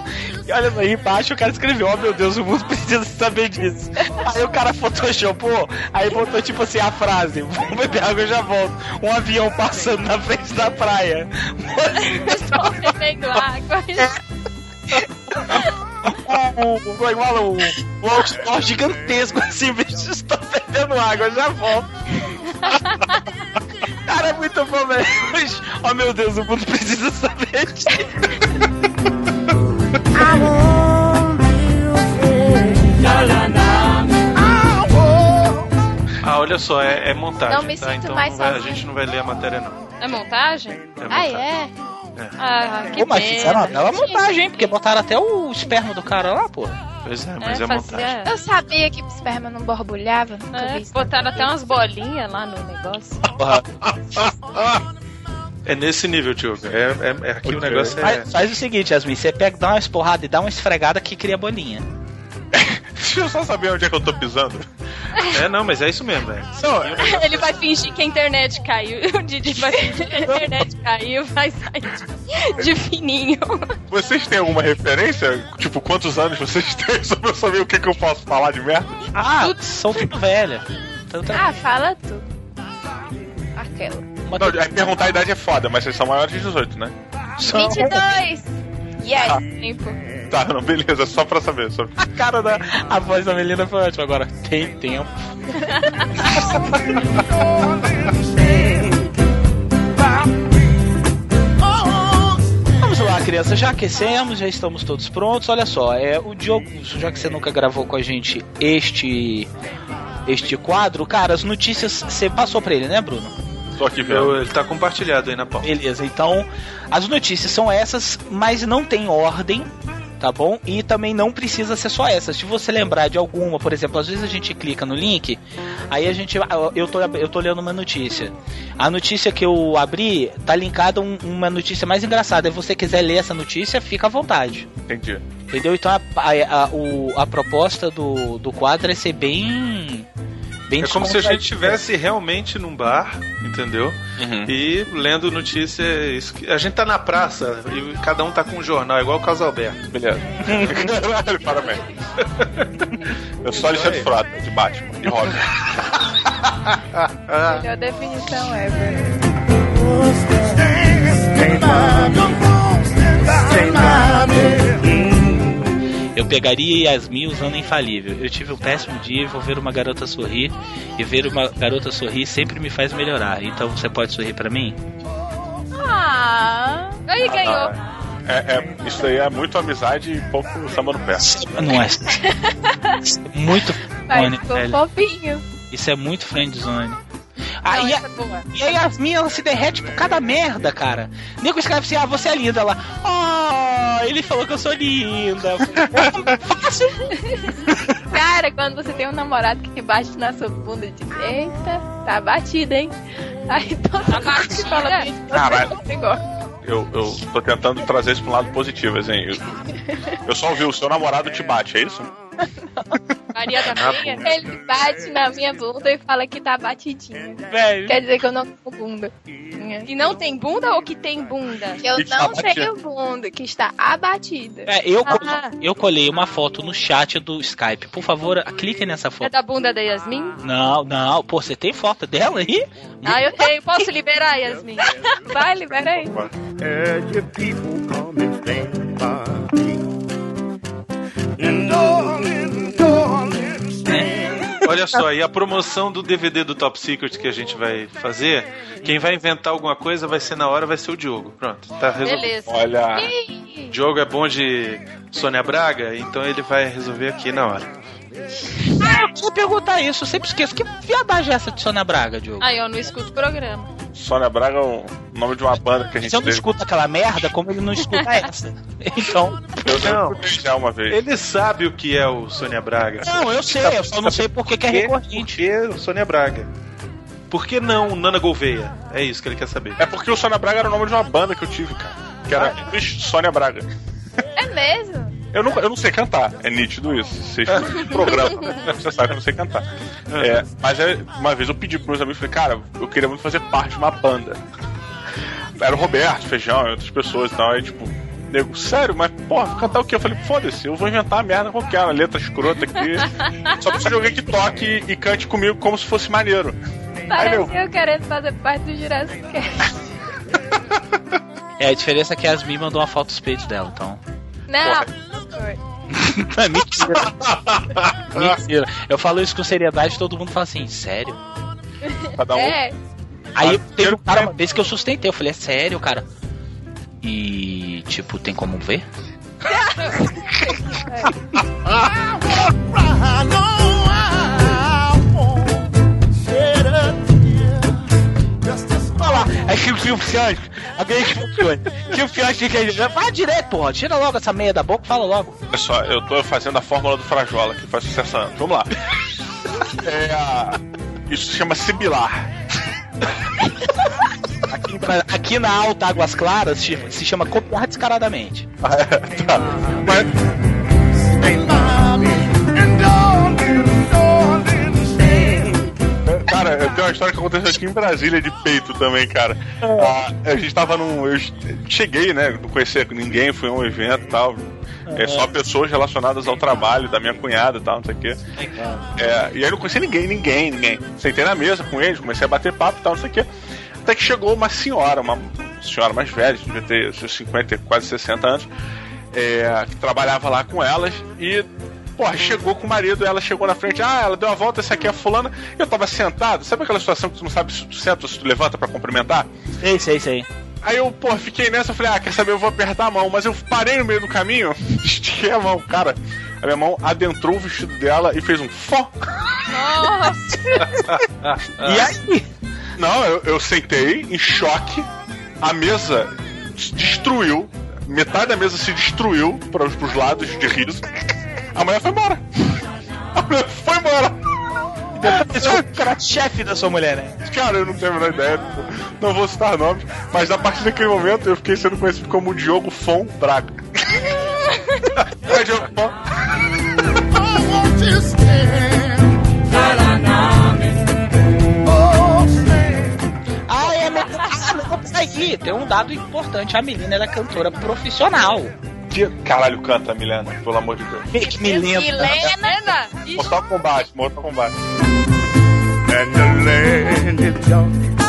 E olha aí embaixo o cara escreveu, oh meu Deus, o mundo precisa saber disso. Aí o cara photoshopou, aí botou tipo assim a frase, vou beber água, já volto. Um avião passando na frente da praia. (laughs) Estou bebendo água. (laughs) um, igual um, um outdoor gigantesco assim, bicho, estou bebendo água, já volto. (laughs) Cara, é muito bom, velho. Oh meu Deus, o mundo precisa saber disso. Ah, olha só, é, é montagem. Não me tá? sinto Então mais não vai- a gente não vai ler a matéria, não. É montagem? É Ah, montagem. é? É. Ah, que Pô, mas pena. fizeram uma bela montagem, hein? Porque botaram até o esperma do cara lá, pô. Pois é, mas é, fazia- montagem. Eu sabia que o esperma não borbulhava. Nunca É, botaram até umas bolinhas lá no negócio. (laughs) É nesse nível, Diogo. É, é, é aqui o Ok. negócio é. Faz, faz o seguinte, Yasmin, você pega, dá uma esporrada e dá uma esfregada que cria bolinha. Deixa eu só saber onde é que eu tô pisando. (laughs) É, não, mas é isso mesmo, velho. Ele vai fingir que a internet caiu. (laughs) O Didi vai fingir (laughs) que a internet caiu, vai sair de, de fininho. Vocês têm alguma referência? Tipo, quantos anos vocês têm? Só pra eu saber o que, que eu posso falar de merda? Ah, são tudo velha. Então, tá- Ah, fala tu. Aquela. Não, aí perguntar a idade é foda, mas vocês são maiores de 18, né? 22! Yes, Ah. tempo. Tá, não, beleza, só pra saber. Só... A cara da. A voz da Melina foi ótima. Agora, tem tempo. Vamos lá, criança. Já aquecemos, já estamos todos prontos. Olha só, é o Diogo, já que você nunca gravou com a gente este este quadro, cara, as notícias você passou pra ele, né, Bruno? Vendo. Eu- ele tá compartilhado aí na pauta. Beleza, então as notícias são essas, mas não tem ordem, tá bom? E também não precisa ser só essas. Se você lembrar de alguma, por exemplo, às vezes a gente clica no link, aí a gente. Eu tô, eu tô lendo uma notícia. A notícia que eu abri tá linkada um- uma notícia mais engraçada. Se você quiser ler essa notícia, fica à vontade. Entendi. Entendeu? Então a, a, a- o- a proposta do, do quadro é ser bem. Bem É como se a gente estivesse realmente num bar, entendeu? Uhum. E lendo notícia. isso que- A gente tá na praça e cada um tá com um jornal, igual o Casalberto. Beleza. Parabéns. (laughs) Eu sou Alexandre Frota, de Batman, de Robin. (laughs) Melhor definição ever. Eu pegaria Yasmin usando infalível. Eu tive um péssimo dia e vou ver uma garota sorrir. E ver uma garota sorrir sempre me faz melhorar. Então você pode sorrir pra mim? Ah, aí ganhou. É, é, isso aí é muito amizade e pouco samba no pé. Não é. (laughs) muito Mas friendzone, ficou velho. fofinho. Isso é muito friendzone. Ah, Não, e, a, é boa. e a Yasmin, ela se derrete por cada merda, cara. Nego escreve assim, ah, você é linda. Ela, oh, ele falou que eu sou linda. Fácil. (laughs) Cara, quando você tem um namorado que bate na sua bunda e diz, eita, tá batida, hein? Aí todo Tá mundo fala de Caralho. você gosta. Eu, eu tô tentando trazer isso pra um lado positivo, assim. Eu, eu só ouvi, o seu namorado te bate, é isso? (laughs) Maria da Penha. Ele bate na minha bunda e fala que tá batidinha. Velho. Quer dizer que eu não tenho bunda. E não tem bunda ou que tem bunda? Eu Que está não abatida. tenho bunda, que está abatida. É, eu, Ah. eu colei uma foto no chat do Skype. Por favor, clique nessa É foto. da bunda da Yasmin? Não, não. Pô, você tem foto dela aí? Ah, eu tenho. Posso liberar, Yasmin? Vai, libera aí. Olha só, e a promoção do DVD do Top Secret que a gente vai fazer, quem vai inventar alguma coisa vai ser na hora, vai ser o Diogo. Pronto, tá resolvido. Beleza. Olha. Diogo é bom de Sônia Braga, então ele vai resolver aqui na hora. Ah, eu preciso perguntar isso. Eu sempre esqueço. Que viadagem é essa de Sônia Braga, Diogo? Aí eu não escuto o programa. Sônia Braga é o nome de uma banda que a gente Se eu não teve. escuto aquela merda, como ele não escuta (laughs) essa? Então. Eu Não. já uma vez. Ele sabe o que é o Sônia Braga. Não, eu sei, eu só não sei por que que é recorrente. Porque o Sônia Braga. Por que não Nana Gouveia? É isso que ele quer saber. É porque o Sônia Braga era o nome de uma banda que eu tive, cara. Que era Sônia Braga. É mesmo? Eu não, eu não sei cantar, é nítido isso. Vocês (laughs) programa, você sabe que eu não sei cantar. É, mas é, uma vez eu pedi pros meus amigos, falei, cara, eu queria muito fazer parte de uma banda. Era o Roberto, Feijão e outras pessoas e tal. Aí, tipo, nego, sério, mas porra, vou cantar o quê? Eu falei, foda-se, eu vou inventar a merda qualquer, uma letra escrota aqui. Só precisa de alguém que toque e cante comigo como se fosse maneiro. Parece meu. eu querendo fazer parte do Jurassic Cast. (laughs) É, a diferença é que a Yasmin mandou uma foto dos peitos dela, então. Não, (laughs) É mentira. (laughs) mentira. Eu falo isso com seriedade todo mundo fala assim, sério? Cada um. é. Aí teve um cara uma vez que eu sustentei, eu falei, é sério, cara? E tipo, tem como ver? (laughs) É que o Silvio Santos, alguém que funciona. Silvio Santos quer dizer, vai direto, porra, tira logo essa meia da boca e fala logo. Olha só, eu tô fazendo a fórmula do Frajola, que faz sucesso há anos. Vamos lá. É a... Isso se chama sibilar. Aqui, aqui na Alta Águas Claras se, se chama copiar descaradamente. (laughs) tá. Mas Uma história que aconteceu aqui em Brasília de peito também, cara. Ah, a gente tava num. Eu cheguei, né? Não conhecia ninguém, fui a um evento e tal. É só pessoas relacionadas ao trabalho da minha cunhada e tal, não sei o quê. É, e aí não conhecia ninguém, ninguém, ninguém. Sentei na mesa com eles, comecei a bater papo e tal, não sei o quê. Até que chegou uma senhora, uma senhora mais velha, devia ter seus 50, quase 60 anos, é, que trabalhava lá com elas e. Porra, chegou com o marido, ela chegou na frente, ah, ela deu uma volta, essa aqui é a fulana. Eu tava sentado, sabe aquela situação que tu não sabe se tu senta ou se tu levanta pra cumprimentar? É isso, é isso aí. Aí eu, pô, fiquei nessa, eu falei, ah, quer saber, eu vou apertar a mão, mas eu parei no meio do caminho, (laughs) estiquei a mão, cara. A minha mão adentrou o vestido dela e fez um fó. (laughs) E aí? Não, eu, eu sentei em choque, a mesa se destruiu, metade da mesa se destruiu para os lados de riso. A mulher foi embora. A mulher foi embora. Esse é o cara chefe da sua mulher, né? Cara, eu não tenho a menor ideia, não vou citar nomes, mas a partir daquele momento eu fiquei sendo conhecido como Diogo Fon Braga. é Diogo Fon. Ah, é, mas, ah, não, peraí, tem um dado importante. A menina era cantora profissional. Que caralho canta, Milena, pelo amor de Deus. Que Milena. Milena! Mortal Kombat, Mortal Kombat. And the land is dark